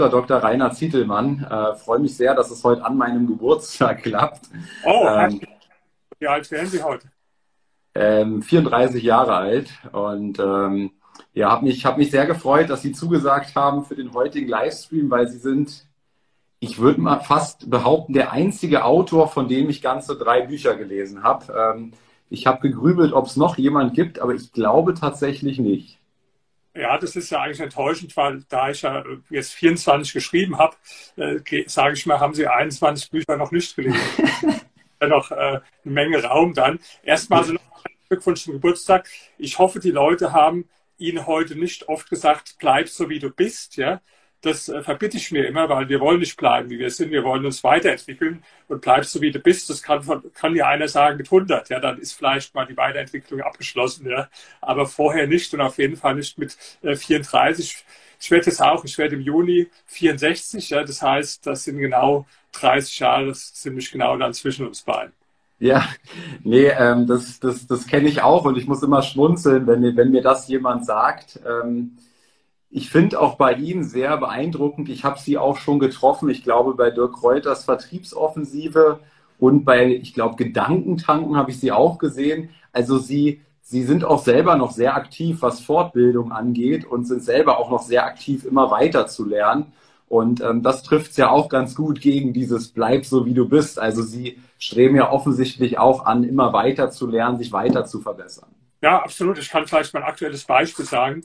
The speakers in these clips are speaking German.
Dr. Dr. Rainer Zietelmann. Äh, Freue mich sehr, dass es heute an meinem Geburtstag klappt. Oh, ähm, wie alt werden Sie heute? Ähm, 34 Jahre alt und ähm, ja, habe mich, hab mich sehr gefreut, dass Sie zugesagt haben für den heutigen Livestream, weil Sie sind, ich würde mal fast behaupten, der einzige Autor, von dem ich ganze drei Bücher gelesen habe. Ähm, ich habe gegrübelt, ob es noch jemand gibt, aber ich glaube tatsächlich nicht. Ja, das ist ja eigentlich enttäuschend, weil da ich ja jetzt 24 geschrieben habe, äh, sage ich mal, haben Sie 21 Bücher noch nicht gelesen. ja noch äh, eine Menge Raum dann. Erstmal so noch Glückwunsch zum Geburtstag. Ich hoffe, die Leute haben Ihnen heute nicht oft gesagt, bleib so wie du bist, ja, das äh, verbitte ich mir immer, weil wir wollen nicht bleiben, wie wir sind. Wir wollen uns weiterentwickeln und bleibst so, wie du bist. Das kann, kann ja einer sagen mit 100. Ja, dann ist vielleicht mal die Weiterentwicklung abgeschlossen. Ja, aber vorher nicht und auf jeden Fall nicht mit äh, 34. Ich werde jetzt auch, ich werde im Juni 64. Ja, das heißt, das sind genau 30 Jahre, ziemlich genau dann zwischen uns beiden. Ja, nee, ähm, das, das, das kenne ich auch und ich muss immer schmunzeln, wenn mir, wenn mir das jemand sagt. Ähm, ich finde auch bei Ihnen sehr beeindruckend. Ich habe Sie auch schon getroffen. Ich glaube, bei Dirk Reuters Vertriebsoffensive und bei, ich glaube, Gedankentanken habe ich Sie auch gesehen. Also Sie, Sie sind auch selber noch sehr aktiv, was Fortbildung angeht und sind selber auch noch sehr aktiv, immer weiter zu lernen. Und ähm, das trifft es ja auch ganz gut gegen dieses Bleib so wie du bist. Also Sie streben ja offensichtlich auch an, immer weiter zu lernen, sich weiter zu verbessern. Ja, absolut. Ich kann vielleicht mal ein aktuelles Beispiel sagen.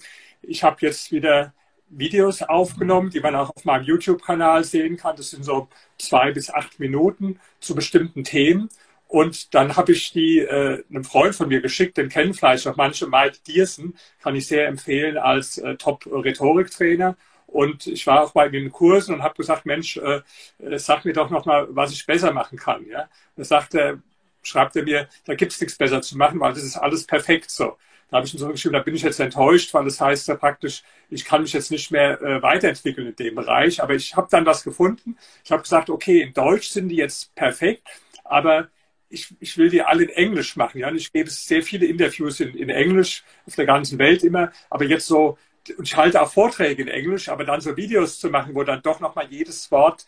Ich habe jetzt wieder Videos aufgenommen, die man auch auf meinem YouTube-Kanal sehen kann. Das sind so zwei bis acht Minuten zu bestimmten Themen. Und dann habe ich die äh, einem Freund von mir geschickt, den kennen vielleicht auch manche, Mike Diersen, kann ich sehr empfehlen als äh, Top-Rhetoriktrainer. Und ich war auch bei den Kursen und habe gesagt, Mensch, äh, äh sag mir doch nochmal, was ich besser machen kann. Ja? Da sagt er, schreibt er mir, da gibt es nichts besser zu machen, weil das ist alles perfekt so. Da habe ich ihm so geschrieben, da bin ich jetzt enttäuscht, weil das heißt ja praktisch, ich kann mich jetzt nicht mehr äh, weiterentwickeln in dem Bereich. Aber ich habe dann was gefunden. Ich habe gesagt, okay, in Deutsch sind die jetzt perfekt, aber ich, ich will die alle in Englisch machen. Ja? Und ich gebe sehr viele Interviews in, in Englisch auf der ganzen Welt immer, aber jetzt so und ich halte auch Vorträge in Englisch, aber dann so Videos zu machen, wo dann doch nochmal jedes Wort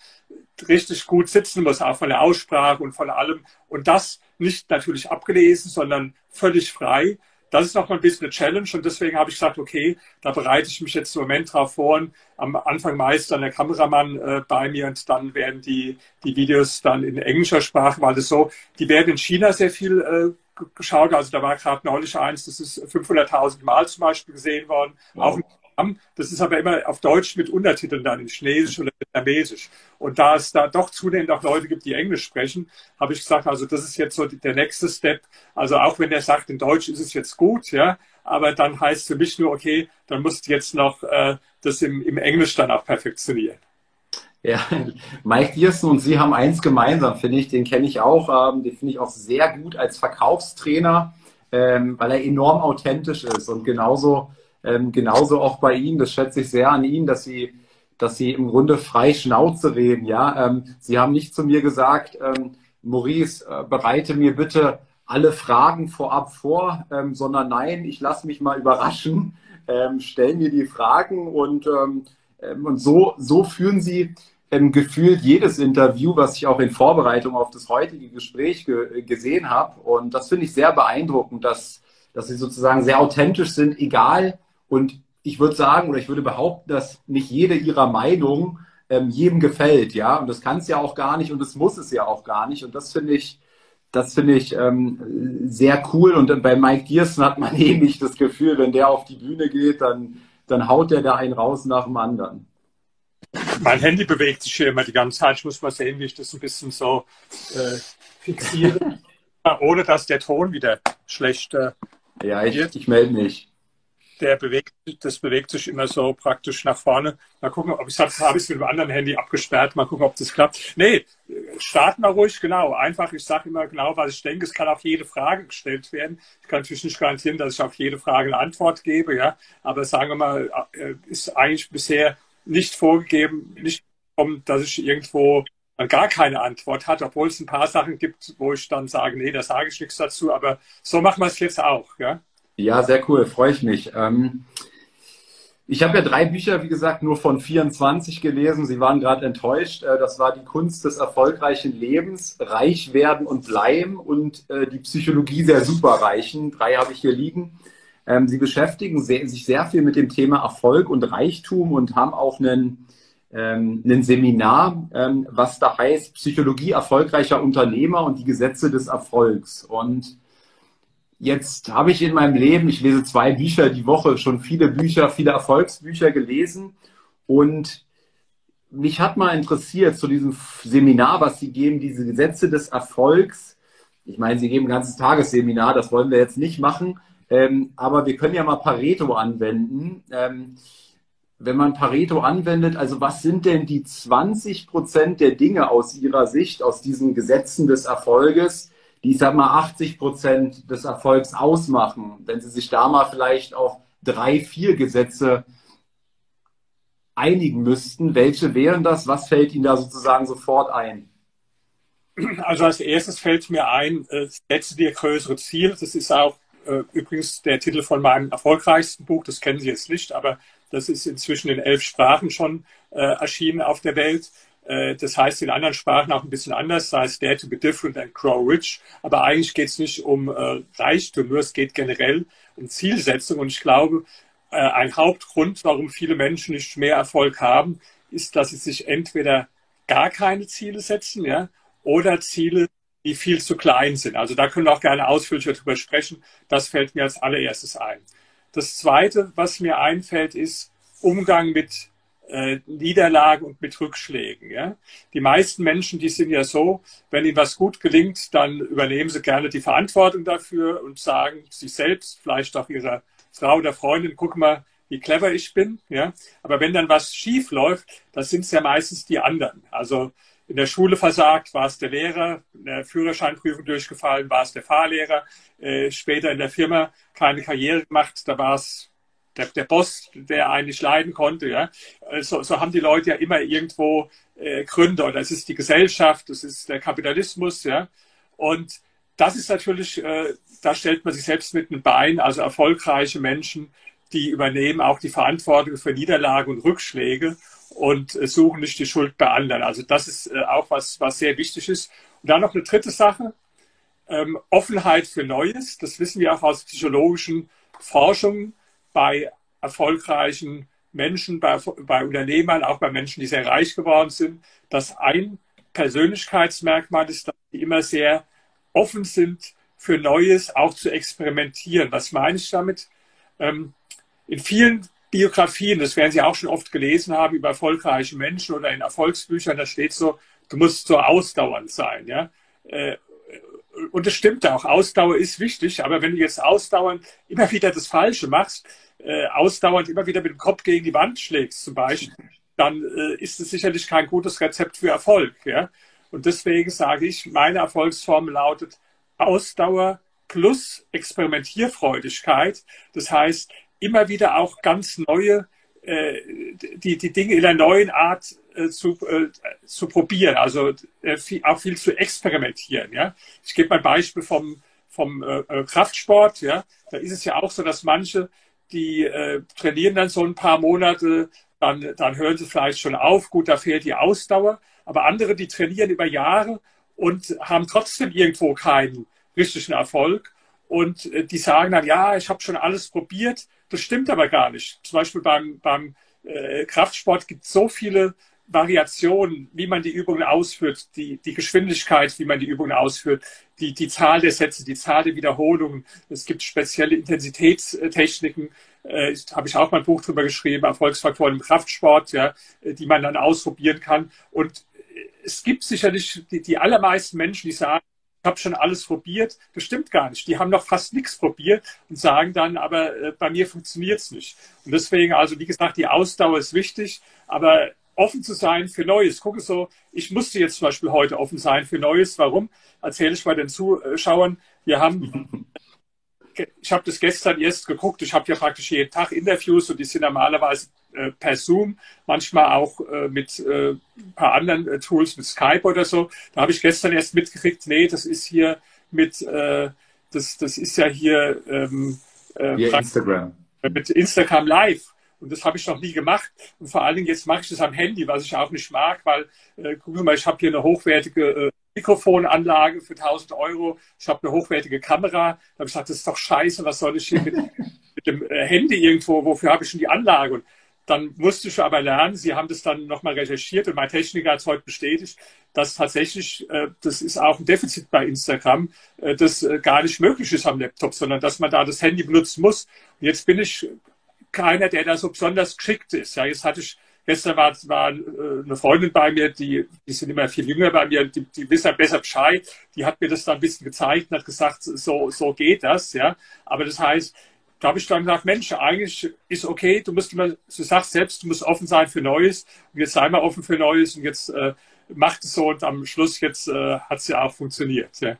richtig gut sitzen muss, auch von der Aussprache und von allem. Und das nicht natürlich abgelesen, sondern völlig frei das ist noch mal ein bisschen eine Challenge und deswegen habe ich gesagt, okay, da bereite ich mich jetzt im Moment drauf vor. Und am Anfang meist dann der Kameramann äh, bei mir und dann werden die, die Videos dann in englischer Sprache, weil das so, die werden in China sehr viel äh, geschaut. Also da war gerade neulich eins, das ist 500.000 Mal zum Beispiel gesehen worden, wow. auch haben. Das ist aber immer auf Deutsch mit Untertiteln dann in Chinesisch oder Vietnamesisch. Und da es da doch zunehmend auch Leute gibt, die Englisch sprechen, habe ich gesagt, also das ist jetzt so der nächste Step. Also auch wenn er sagt, in Deutsch ist es jetzt gut, ja, aber dann heißt für mich nur, okay, dann musst du jetzt noch äh, das im, im Englisch dann auch perfektionieren. Ja, Mike Diersen und Sie haben eins gemeinsam, finde ich, den kenne ich auch, ähm, den finde ich auch sehr gut als Verkaufstrainer, ähm, weil er enorm authentisch ist und genauso ähm, genauso auch bei Ihnen, das schätze ich sehr an Ihnen, dass Sie, dass Sie im Grunde frei Schnauze reden. Ja, ähm, Sie haben nicht zu mir gesagt, ähm, Maurice, äh, bereite mir bitte alle Fragen vorab vor, ähm, sondern nein, ich lasse mich mal überraschen, ähm, stellen mir die Fragen und, ähm, ähm, und so, so führen Sie gefühlt jedes Interview, was ich auch in Vorbereitung auf das heutige Gespräch ge gesehen habe. Und das finde ich sehr beeindruckend, dass, dass Sie sozusagen sehr authentisch sind, egal und ich würde sagen, oder ich würde behaupten, dass nicht jede ihrer Meinung ähm, jedem gefällt, ja. Und das kann es ja auch gar nicht und das muss es ja auch gar nicht. Und das finde ich, das finde ich ähm, sehr cool. Und bei Mike Giersen hat man eh nicht das Gefühl, wenn der auf die Bühne geht, dann, dann haut der da einen raus nach dem anderen. Mein Handy bewegt sich hier immer die ganze Zeit. Ich muss mal sehen, wie ich das ein bisschen so äh, fixiere, ohne dass der Ton wieder schlecht äh, Ja, ich, ich melde mich der bewegt, das bewegt sich immer so praktisch nach vorne. Mal gucken, ob ich es habe ich mit dem anderen Handy abgesperrt. Mal gucken, ob das klappt. Nee, starten wir ruhig, genau. Einfach, ich sage immer genau, was ich denke. Es kann auf jede Frage gestellt werden. Ich kann natürlich nicht garantieren, dass ich auf jede Frage eine Antwort gebe, ja. Aber sagen wir mal, äh, ist eigentlich bisher nicht vorgegeben, nicht dass ich irgendwo gar keine Antwort hat, obwohl es ein paar Sachen gibt, wo ich dann sage, nee, da sage ich nichts dazu. Aber so machen wir es jetzt auch, ja. Ja, sehr cool, freue ich mich. Ähm, ich habe ja drei Bücher, wie gesagt, nur von 24 gelesen. Sie waren gerade enttäuscht. Äh, das war die Kunst des erfolgreichen Lebens, Reich werden und bleiben und äh, die Psychologie der Superreichen. Drei habe ich hier liegen. Ähm, Sie beschäftigen sich sehr viel mit dem Thema Erfolg und Reichtum und haben auch einen, ähm, ein Seminar, ähm, was da heißt Psychologie erfolgreicher Unternehmer und die Gesetze des Erfolgs. Und Jetzt habe ich in meinem Leben, ich lese zwei Bücher die Woche, schon viele Bücher, viele Erfolgsbücher gelesen. Und mich hat mal interessiert zu diesem Seminar, was Sie geben, diese Gesetze des Erfolgs. Ich meine, Sie geben ein ganzes Tagesseminar, das wollen wir jetzt nicht machen. Ähm, aber wir können ja mal Pareto anwenden. Ähm, wenn man Pareto anwendet, also was sind denn die 20 Prozent der Dinge aus Ihrer Sicht, aus diesen Gesetzen des Erfolges, ich sag mal, 80 Prozent des Erfolgs ausmachen, wenn Sie sich da mal vielleicht auf drei, vier Gesetze einigen müssten, welche wären das? Was fällt Ihnen da sozusagen sofort ein? Also als erstes fällt mir ein, äh, setze dir größere Ziele. Das ist auch äh, übrigens der Titel von meinem erfolgreichsten Buch. Das kennen Sie jetzt nicht, aber das ist inzwischen in elf Sprachen schon äh, erschienen auf der Welt. Äh, das heißt in anderen Sprachen auch ein bisschen anders, das heißt Dare to be different and grow rich. Aber eigentlich geht es nicht um äh, Reichtum, nur es geht generell um Zielsetzung. Und ich glaube, äh, ein Hauptgrund, warum viele Menschen nicht mehr Erfolg haben, ist, dass sie sich entweder gar keine Ziele setzen, ja, oder Ziele, die viel zu klein sind. Also da können wir auch gerne ausführlicher drüber sprechen. Das fällt mir als allererstes ein. Das zweite, was mir einfällt, ist Umgang mit äh, Niederlagen und mit Rückschlägen. Ja? Die meisten Menschen, die sind ja so, wenn ihnen was gut gelingt, dann übernehmen sie gerne die Verantwortung dafür und sagen sich selbst, vielleicht auch ihrer Frau oder Freundin, guck mal, wie clever ich bin. Ja? Aber wenn dann was schief läuft, dann sind es ja meistens die anderen. Also in der Schule versagt, war es der Lehrer, in der Führerscheinprüfung durchgefallen, war es der Fahrlehrer, äh, später in der Firma keine Karriere gemacht, da war es der, der Boss, der eigentlich leiden konnte. Ja? So, so haben die Leute ja immer irgendwo äh, Gründe. Oder es ist die Gesellschaft, es ist der Kapitalismus. Ja? Und das ist natürlich, äh, da stellt man sich selbst mit einem Bein, also erfolgreiche Menschen, die übernehmen auch die Verantwortung für Niederlagen und Rückschläge und äh, suchen nicht die Schuld bei anderen. Also das ist äh, auch was, was sehr wichtig ist. Und dann noch eine dritte Sache, ähm, Offenheit für Neues. Das wissen wir auch aus psychologischen Forschungen bei erfolgreichen Menschen, bei, bei Unternehmern, auch bei Menschen, die sehr reich geworden sind, dass ein Persönlichkeitsmerkmal ist, dass sie immer sehr offen sind für Neues, auch zu experimentieren. Was meine ich damit? Ähm, in vielen Biografien, das werden Sie auch schon oft gelesen haben, über erfolgreiche Menschen oder in Erfolgsbüchern, da steht so, du musst so ausdauernd sein. Ja? Äh, und das stimmt auch, Ausdauer ist wichtig, aber wenn du jetzt ausdauernd immer wieder das Falsche machst, äh, ausdauernd immer wieder mit dem Kopf gegen die Wand schlägst zum Beispiel, dann äh, ist es sicherlich kein gutes Rezept für Erfolg. Ja? Und deswegen sage ich, meine Erfolgsformel lautet Ausdauer plus Experimentierfreudigkeit. Das heißt, immer wieder auch ganz neue, äh, die, die Dinge in einer neuen Art zu, äh, zu probieren, also äh, viel, auch viel zu experimentieren. Ja? Ich gebe mal ein Beispiel vom, vom äh, äh, Kraftsport. Ja? Da ist es ja auch so, dass manche die äh, trainieren dann so ein paar Monate, dann, dann hören sie vielleicht schon auf. Gut, da fehlt die Ausdauer. Aber andere, die trainieren über Jahre und haben trotzdem irgendwo keinen richtigen Erfolg. Und äh, die sagen dann, ja, ich habe schon alles probiert. Das stimmt aber gar nicht. Zum Beispiel beim, beim äh, Kraftsport gibt es so viele Variationen, wie man die Übungen ausführt, die, die Geschwindigkeit, wie man die Übungen ausführt, die, die Zahl der Sätze, die Zahl der Wiederholungen. Es gibt spezielle Intensitätstechniken, äh, habe ich auch mal ein Buch drüber geschrieben, Erfolgsfaktoren im Kraftsport, ja, die man dann ausprobieren kann. Und es gibt sicherlich die, die allermeisten Menschen, die sagen, ich habe schon alles probiert. Das stimmt gar nicht. Die haben noch fast nichts probiert und sagen dann, aber äh, bei mir funktioniert es nicht. Und deswegen, also wie gesagt, die Ausdauer ist wichtig, aber offen zu sein für Neues. Gucke so, ich musste jetzt zum Beispiel heute offen sein für Neues. Warum? Erzähle ich mal den Zuschauern. Wir haben, ich habe das gestern erst geguckt. Ich habe ja praktisch jeden Tag Interviews und die sind normalerweise äh, per Zoom, manchmal auch äh, mit äh, ein paar anderen äh, Tools, mit Skype oder so. Da habe ich gestern erst mitgekriegt, nee, das ist hier mit, äh, das, das ist ja hier ähm, äh, Instagram. mit Instagram Live. Und das habe ich noch nie gemacht. Und vor allen Dingen jetzt mache ich das am Handy, was ich auch nicht mag, weil, äh, guck mal, ich habe hier eine hochwertige äh, Mikrofonanlage für 1000 Euro. Ich habe eine hochwertige Kamera. Da habe ich gesagt, das ist doch scheiße, was soll ich hier mit, mit dem äh, Handy irgendwo, wofür habe ich schon die Anlage? Und dann musste ich aber lernen, Sie haben das dann nochmal recherchiert und mein Techniker hat es heute bestätigt, dass tatsächlich, äh, das ist auch ein Defizit bei Instagram, äh, das äh, gar nicht möglich ist am Laptop, sondern dass man da das Handy benutzen muss. Und jetzt bin ich keiner, der da so besonders geschickt ist. Ja, jetzt hatte ich, gestern war, war eine Freundin bei mir, die, die sind immer viel jünger bei mir, die, die wissen besser Bescheid, die hat mir das da ein bisschen gezeigt und hat gesagt, so, so geht das, ja. Aber das heißt, da habe ich dann gesagt, Mensch, eigentlich ist okay, du musst immer, du sagst selbst, du musst offen sein für Neues und jetzt sei mal offen für Neues und jetzt äh, macht es so und am Schluss jetzt äh, hat es ja auch funktioniert. Ja.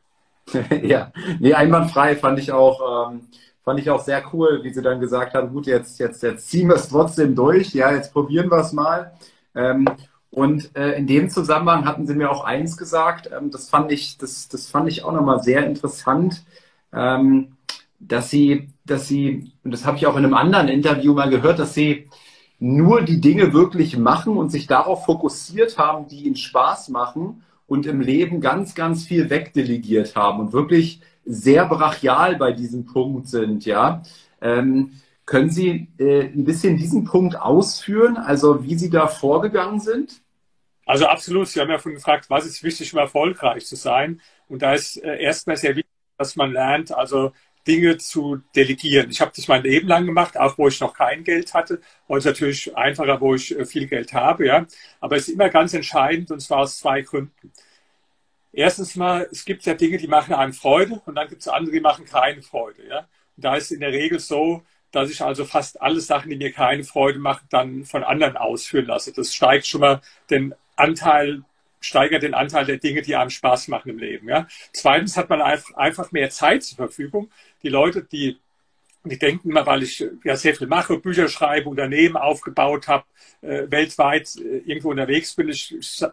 ja, nee, einwandfrei fand ich auch, ähm, fand ich auch sehr cool, wie sie dann gesagt haben, gut, jetzt, jetzt, jetzt ziehen wir es trotzdem durch, ja, jetzt probieren wir es mal. Ähm, und äh, in dem Zusammenhang hatten sie mir auch eins gesagt, ähm, das fand ich, das, das fand ich auch nochmal sehr interessant. Ähm, dass sie, dass sie, und das habe ich auch in einem anderen Interview mal gehört, dass sie nur die Dinge wirklich machen und sich darauf fokussiert haben, die ihnen Spaß machen und im Leben ganz, ganz viel wegdelegiert haben und wirklich sehr brachial bei diesem Punkt sind, ja. Ähm, können Sie äh, ein bisschen diesen Punkt ausführen, also wie Sie da vorgegangen sind? Also absolut. Sie haben ja von gefragt, was ist wichtig, um erfolgreich zu sein? Und da ist äh, erstmal sehr wichtig, dass man lernt, also Dinge zu delegieren. Ich habe das mein Leben lang gemacht, auch wo ich noch kein Geld hatte. Heute natürlich einfacher, wo ich äh, viel Geld habe, ja. Aber es ist immer ganz entscheidend und zwar aus zwei Gründen. Erstens mal, es gibt ja Dinge, die machen einem Freude und dann gibt es andere, die machen keine Freude, ja. Und da ist in der Regel so, dass ich also fast alle Sachen, die mir keine Freude machen, dann von anderen ausführen lasse. Das steigt schon mal den Anteil steigert den Anteil der Dinge, die einem Spaß machen im Leben. Ja. Zweitens hat man einfach mehr Zeit zur Verfügung die Leute, die, die denken immer, weil ich ja sehr viel mache, Bücher schreibe, Unternehmen aufgebaut habe, äh, weltweit äh, irgendwo unterwegs bin, ich, ich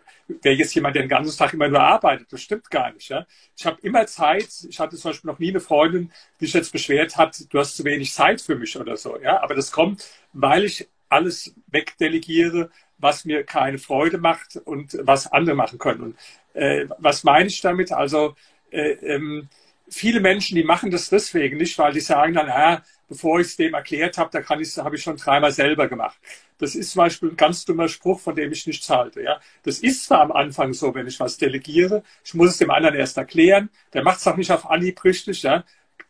wäre jetzt jemand, der den ganzen Tag immer nur arbeitet. Das stimmt gar nicht. Ja? Ich habe immer Zeit. Ich hatte zum Beispiel noch nie eine Freundin, die sich jetzt beschwert hat, du hast zu wenig Zeit für mich oder so. Ja? Aber das kommt, weil ich alles wegdelegiere, was mir keine Freude macht und was andere machen können. Und äh, was meine ich damit? Also äh, ähm, viele Menschen, die machen das deswegen nicht, weil die sagen dann, ah, bevor ich es dem erklärt habe, da kann ich, habe ich schon dreimal selber gemacht. Das ist zum Beispiel ein ganz dummer Spruch, von dem ich nichts halte. Ja? Das ist zwar am Anfang so, wenn ich was delegiere, ich muss es dem anderen erst erklären, der macht es auch nicht auf Anhieb richtig. Ja?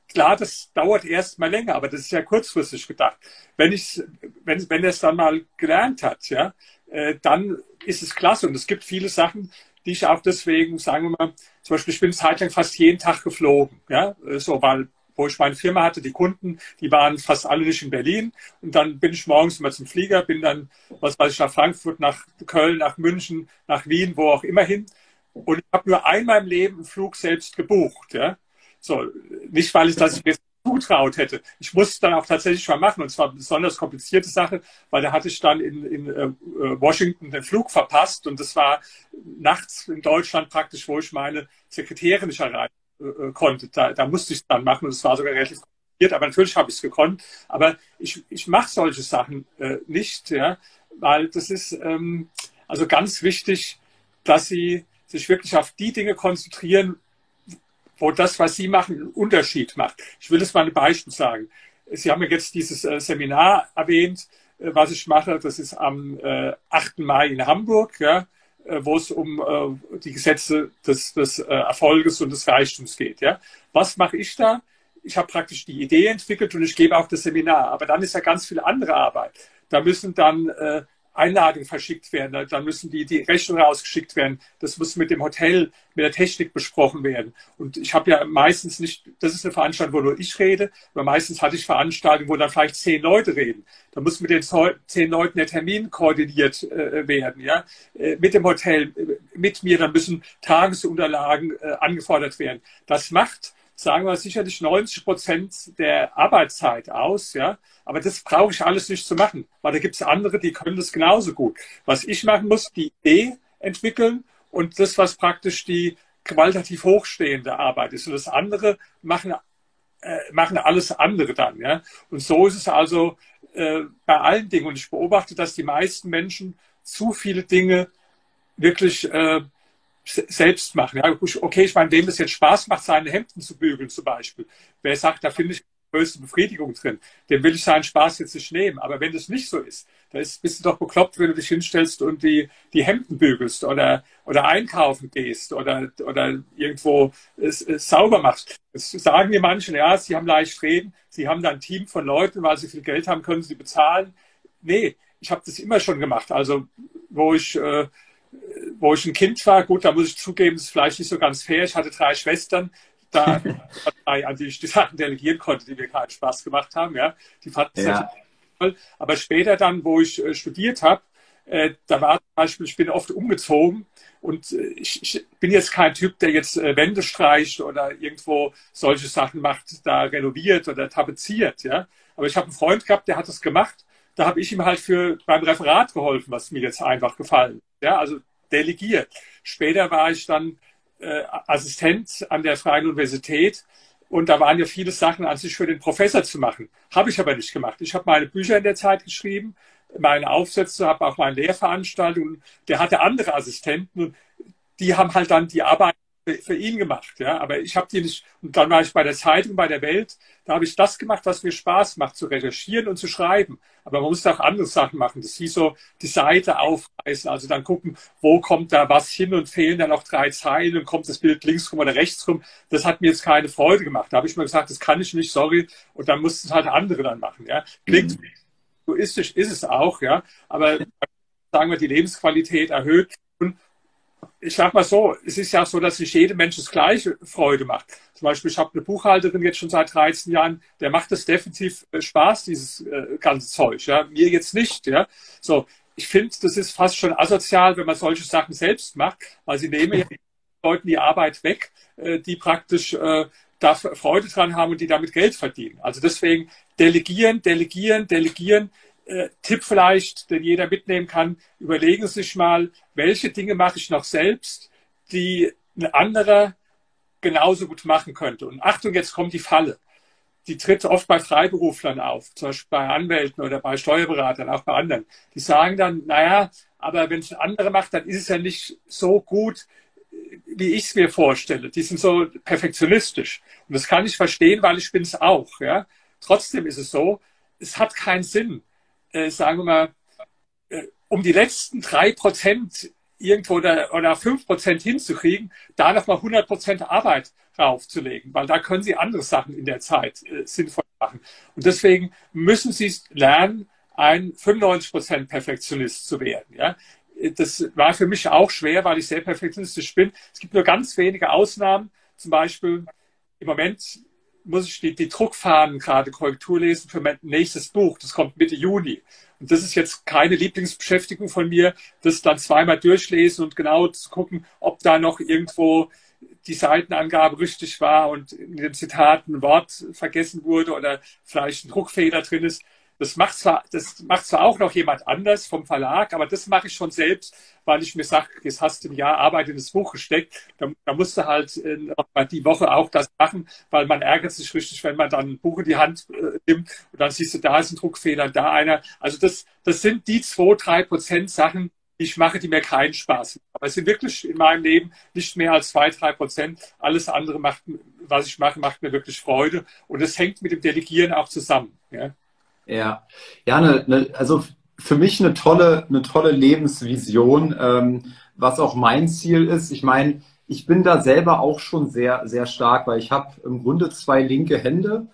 Klar, das dauert erst mal länger, aber das ist ja kurzfristig gedacht. Wenn, ich, wenn, wenn er es dann mal gelernt hat, ja, äh, dann ist es klasse. Und es gibt viele Sachen, die ich auch deswegen, sagen wir mal, zum Beispiel, ich bin zeitlang fast jeden Tag geflogen, ja, so, weil, wo ich meine Firma hatte, die Kunden, die waren fast alle nicht in Berlin. Und dann bin ich morgens immer zum Flieger, bin dann, was weiß ich, nach Frankfurt, nach Köln, nach München, nach Wien, wo auch immer hin. Und ich habe nur einmal im Leben einen Flug selbst gebucht, ja. So, nicht weil ich das jetzt zutraut hätte. Ich musste es dann auch tatsächlich mal machen und zwar eine besonders komplizierte Sache, weil da hatte ich dann in, in äh, Washington den Flug verpasst und das war nachts in Deutschland praktisch, wo ich meine Sekretärin nicht erreichen äh, konnte. Da, da musste ich es dann machen und es war sogar relativ kompliziert, aber natürlich habe ich es gekonnt. Aber ich, ich mache solche Sachen äh, nicht, ja, weil das ist ähm, also ganz wichtig, dass sie sich wirklich auf die Dinge konzentrieren, wo das, was Sie machen, einen Unterschied macht. Ich will es mal ein Beispiel sagen. Sie haben ja jetzt dieses äh, Seminar erwähnt, äh, was ich mache. Das ist am 8. Äh, Mai in Hamburg, ja, wo es um die Gesetze des, des Erfolges und des Reichtums geht. Ja. Was mache ich da? Ich habe praktisch die Idee entwickelt und ich gebe auch das Seminar. Aber dann ist ja ganz viel andere Arbeit. Da müssen dann Einladungen verschickt werden, dann müssen die, die Rechnungen rausgeschickt werden, das muss mit dem Hotel, mit der Technik besprochen werden. Und ich habe ja meistens nicht, das ist eine Veranstaltung, wo nur ich rede, aber meistens hatte ich Veranstaltungen, wo dann vielleicht zehn Leute reden. Da muss mit den zehn Leuten der Termin koordiniert äh, werden, ja, äh, mit dem Hotel, äh, mit mir, dann müssen Tagesunterlagen äh, angefordert werden. Das macht sagen wir sicherlich 90 Prozent der Arbeitszeit aus, ja. Aber das brauche ich alles nicht zu machen, weil da gibt es andere, die können das genauso gut. Was ich machen muss, die Idee entwickeln und das, was praktisch die qualitativ hochstehende Arbeit ist. Und das andere machen, äh, machen alles andere dann, ja. Und so ist es also, äh, bei allen Dingen. Und ich beobachte, dass die meisten Menschen zu viele Dinge wirklich äh, selbst machen. Ja, okay, ich meine, wem es jetzt Spaß macht, seine Hemden zu bügeln zum Beispiel. Wer sagt, da finde ich größte Befriedigung drin, dem will ich seinen Spaß jetzt nicht nehmen. Aber wenn das nicht so ist, da ist, bist du doch bekloppt, wenn du dich hinstellst und die, die Hemden bügelst oder, oder einkaufen gehst oder, oder irgendwo es, es sauber machst. Das sagen mir manche, ja, sie haben leicht reden, sie haben da ein Team von Leuten, weil sie viel Geld haben, können sie bezahlen. Nee, ich habe das immer schon gemacht. Also, wo ich äh, wo ich ein Kind war, gut, da muss ich zugeben, das ist vielleicht nicht so ganz fair. Ich hatte drei Schwestern, da, an die ich die Sachen delegieren konnte, die mir keinen Spaß gemacht haben. Ja, die fanden es ja. toll. Aber später dann, wo ich äh, studiert habe, äh, da war zum Beispiel, ich bin oft umgezogen und äh, ich, ich, bin jetzt kein Typ, der jetzt äh, Wände streicht oder irgendwo solche Sachen macht, da renoviert oder tapeziert. Ja, aber ich habe einen Freund gehabt, der hat das gemacht. Da habe ich ihm halt für beim Referat geholfen, was mir jetzt einfach gefallen. Ja, also delegiert. Später war ich dann äh, Assistent an der Freien Universität und da waren ja viele Sachen an sich für den Professor zu machen. Habe ich aber nicht gemacht. Ich habe meine Bücher in der Zeit geschrieben, meine Aufsätze, habe auch meine Lehrveranstaltungen. Der hatte andere Assistenten die haben halt dann die Arbeit für ihn gemacht, ja. Aber ich habe die nicht. Und dann war ich bei der Zeitung, bei der Welt. Da habe ich das gemacht, was mir Spaß macht, zu recherchieren und zu schreiben. Aber man musste auch andere Sachen machen. Das hieß so, die Seite aufreißen, also dann gucken, wo kommt da was hin und fehlen da noch drei Zeilen und kommt das Bild links rum oder rechts rum. Das hat mir jetzt keine Freude gemacht. Da habe ich mir gesagt, das kann ich nicht, sorry. Und dann mussten es halt andere dann machen, ja. Klingt mhm. egoistisch, ist es auch, ja. Aber sagen wir, die Lebensqualität erhöht ich sag mal so, es ist ja so, dass sich jedem Mensch das gleiche Freude macht. Zum Beispiel, ich habe eine Buchhalterin jetzt schon seit 13 Jahren, der macht es definitiv äh, Spaß, dieses äh, ganze Zeug. Ja? Mir jetzt nicht. Ja? So, ich finde, das ist fast schon asozial, wenn man solche Sachen selbst macht, weil sie nehmen ja Leuten die Arbeit weg, äh, die praktisch da Freude dran haben und die damit Geld verdienen. Also deswegen delegieren, delegieren, delegieren äh, Tipp vielleicht, den jeder mitnehmen kann, überlegen Sie sich mal, welche Dinge mache ich noch selbst, die ein anderer genauso gut machen könnte. Und Achtung, jetzt kommt die Falle. Die tritt oft bei Freiberuflern auf, zum Beispiel bei Anwälten oder bei Steuerberatern, auch bei anderen. Die sagen dann, naja, aber wenn es ein anderer macht, dann ist es ja nicht so gut, wie ich es mir vorstelle. Die sind so perfektionistisch. Und das kann ich verstehen, weil ich bin es auch. Ja? Trotzdem ist es so, es hat keinen Sinn, äh, sagen wir mal, äh, um die letzten drei Prozent irgendwo oder, oder fünf Prozent hinzukriegen, da nochmal 100 Prozent Arbeit draufzulegen, weil da können Sie andere Sachen in der Zeit äh, sinnvoll machen. Und deswegen müssen Sie lernen, ein 95 Prozent Perfektionist zu werden. Ja? Das war für mich auch schwer, weil ich sehr perfektionistisch bin. Es gibt nur ganz wenige Ausnahmen. Zum Beispiel im Moment muss ich die, die Druckfahnen gerade Korrektur lesen für mein nächstes Buch. Das kommt Mitte Juni. Und das ist jetzt keine Lieblingsbeschäftigung von mir, das dann zweimal durchlesen und genau zu gucken, ob da noch irgendwo die Seitenangabe richtig war und in dem Zitat ein Wort vergessen wurde oder vielleicht ein Druckfehler drin ist. Das macht zwar, das macht zwar auch noch jemand anders vom Verlag, aber das mache ich schon selbst, weil ich mir sage, jetzt hast du ein Jahr Arbeit in das Buch gesteckt, da, da musst du halt äh, die Woche auch das machen, weil man ärgert sich richtig, wenn man dann ein Buch in die Hand äh, nimmt und dann siehst du, da ist ein Druckfehler, da einer. Also das, das sind die zwei, drei Prozent Sachen, die ich mache, die mir keinen Spaß machen. Aber es sind wirklich in meinem Leben nicht mehr als zwei, drei Prozent. Alles andere macht, was ich mache, macht mir wirklich Freude. Und es hängt mit dem Delegieren auch zusammen. Ja. Ja, ja, ne, ne, also für mich eine tolle, eine tolle Lebensvision, ähm, was auch mein Ziel ist. Ich meine, ich bin da selber auch schon sehr, sehr stark, weil ich habe im Grunde zwei linke Hände.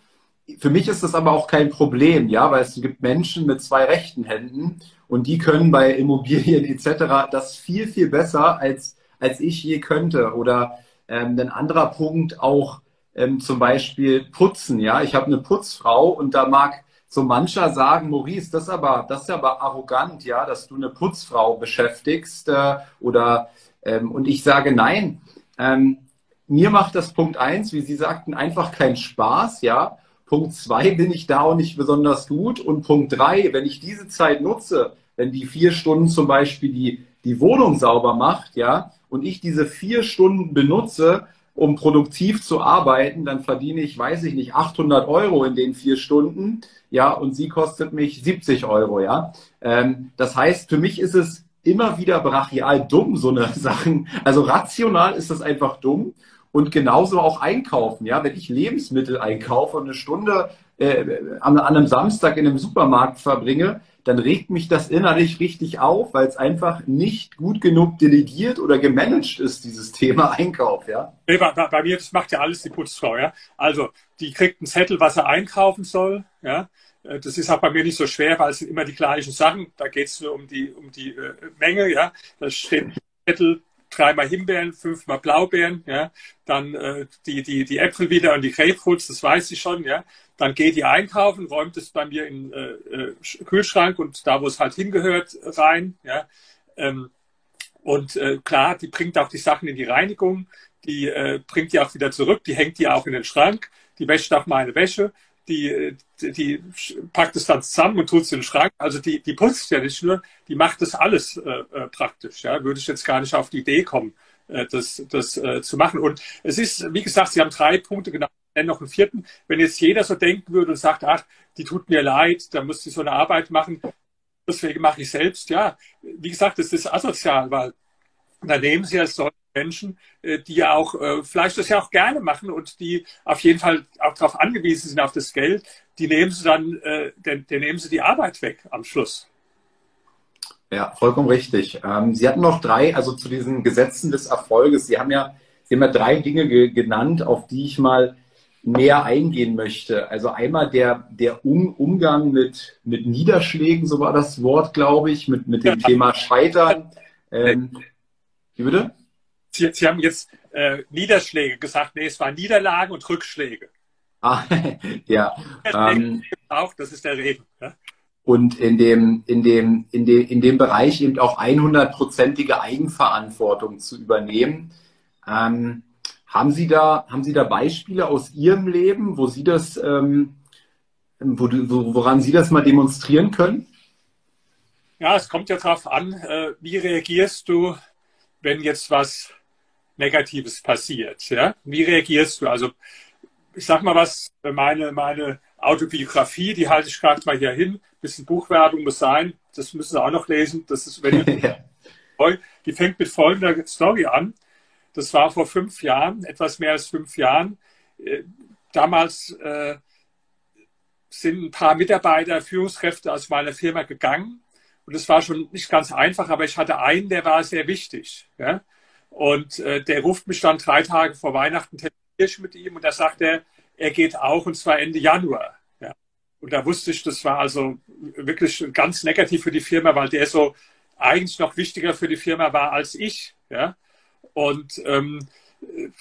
Für mich ist das aber auch kein Problem, ja, weil es gibt Menschen mit zwei rechten Händen und die können bei Immobilien etc. das viel, viel besser als, als ich je könnte. Oder ähm, ein anderer Punkt auch ähm, zum Beispiel Putzen, ja. Ich habe eine Putzfrau und da mag so mancher sagen, Maurice, das ist aber, das ist aber arrogant, ja, dass du eine Putzfrau beschäftigst äh, oder ähm, und ich sage nein. Ähm, mir macht das Punkt eins, wie Sie sagten, einfach keinen Spaß, ja. Punkt zwei bin ich da auch nicht besonders gut und Punkt drei, wenn ich diese Zeit nutze, wenn die vier Stunden zum Beispiel die die Wohnung sauber macht, ja, und ich diese vier Stunden benutze, um produktiv zu arbeiten, dann verdiene ich, weiß ich nicht, 800 Euro in den vier Stunden, ja, und sie kostet mich 70 Euro, ja. Ähm, das heißt, für mich ist es immer wieder brachial dumm, so eine Sachen. Also rational ist das einfach dumm. Und genauso auch einkaufen, ja. Wenn ich Lebensmittel einkaufe und eine Stunde äh, an, an einem Samstag in einem Supermarkt verbringe, dann regt mich das innerlich richtig auf, weil es einfach nicht gut genug delegiert oder gemanagt ist, dieses Thema Einkauf, ja. Nee, bei, bei, mir, das macht ja alles die Putzfrau, ja. Also, die kriegt einen Zettel, was er einkaufen soll, ja. Äh, das ist auch bei mir nicht so schwer, weil es sind immer die gleichen Sachen. Da geht es nur um die, um die äh, Menge, ja. Da steht ein Zettel, dreimal Himbeeren, fünfmal Blaubeeren, ja, dann äh, die, die, die Äpfel wieder und die Grapefruits, das weiß ich schon, ja. Dann geht die einkaufen, räumt es bei mir in äh, äh, Kühlschrank und da, wo es halt hingehört, rein, ja. Ähm, und äh, klar, die bringt auch die Sachen in die Reinigung, die äh, bringt die auch wieder zurück, die hängt die auch in den Schrank, die wäscht auch meine Wäsche, die, die, die packt es dann zusammen und tut es in den Schrank. Also die, die putzt ja nicht nur, die macht das alles äh, äh, praktisch. Ja? Würde ich jetzt gar nicht auf die Idee kommen, äh, das, das äh, zu machen. Und es ist, wie gesagt, Sie haben drei Punkte genau, noch einen vierten. Wenn jetzt jeder so denken würde und sagt, ach, die tut mir leid, da muss ich so eine Arbeit machen, deswegen mache ich selbst. Ja, wie gesagt, das ist asozial, weil da nehmen Sie als solche Menschen, äh, die ja auch äh, vielleicht das ja auch gerne machen und die auf jeden Fall auch darauf angewiesen sind auf das Geld, die nehmen sie dann, äh, den, den nehmen sie die Arbeit weg am Schluss. Ja, vollkommen richtig. Ähm, sie hatten noch drei, also zu diesen Gesetzen des Erfolges. Sie haben ja, Sie haben ja drei Dinge ge genannt, auf die ich mal näher eingehen möchte. Also einmal der, der um Umgang mit, mit Niederschlägen, so war das Wort, glaube ich, mit, mit dem ja. Thema Scheitern. Ähm, wie bitte? Sie, Sie haben jetzt äh, Niederschläge gesagt. Nee, es waren Niederlagen und Rückschläge. Ah, ja. Ähm, auch, das ist der Regen. Ja? Und in dem, in, dem, in, dem, in dem Bereich eben auch 100-prozentige Eigenverantwortung zu übernehmen. Ähm, haben, Sie da, haben Sie da Beispiele aus Ihrem Leben, wo Sie das, ähm, wo, woran Sie das mal demonstrieren können? Ja, es kommt ja darauf an, äh, wie reagierst du, wenn jetzt was Negatives passiert. Ja? Wie reagierst du? Also ich sag mal was, meine, meine Autobiografie, die halte ich gerade mal hier hin. Ein bisschen Buchwerbung muss sein. Das müssen Sie auch noch lesen. Das ist, wenn ich, die fängt mit folgender Story an. Das war vor fünf Jahren, etwas mehr als fünf Jahren. Äh, damals äh, sind ein paar Mitarbeiter, Führungskräfte aus meiner Firma gegangen. Und es war schon nicht ganz einfach, aber ich hatte einen, der war sehr wichtig. Ja? Und äh, der ruft mich dann drei Tage vor Weihnachten ich mit ihm und da sagt er, er geht auch und zwar Ende Januar. Ja. Und da wusste ich, das war also wirklich ganz negativ für die Firma, weil der so eigentlich noch wichtiger für die Firma war als ich. Ja. Und ähm,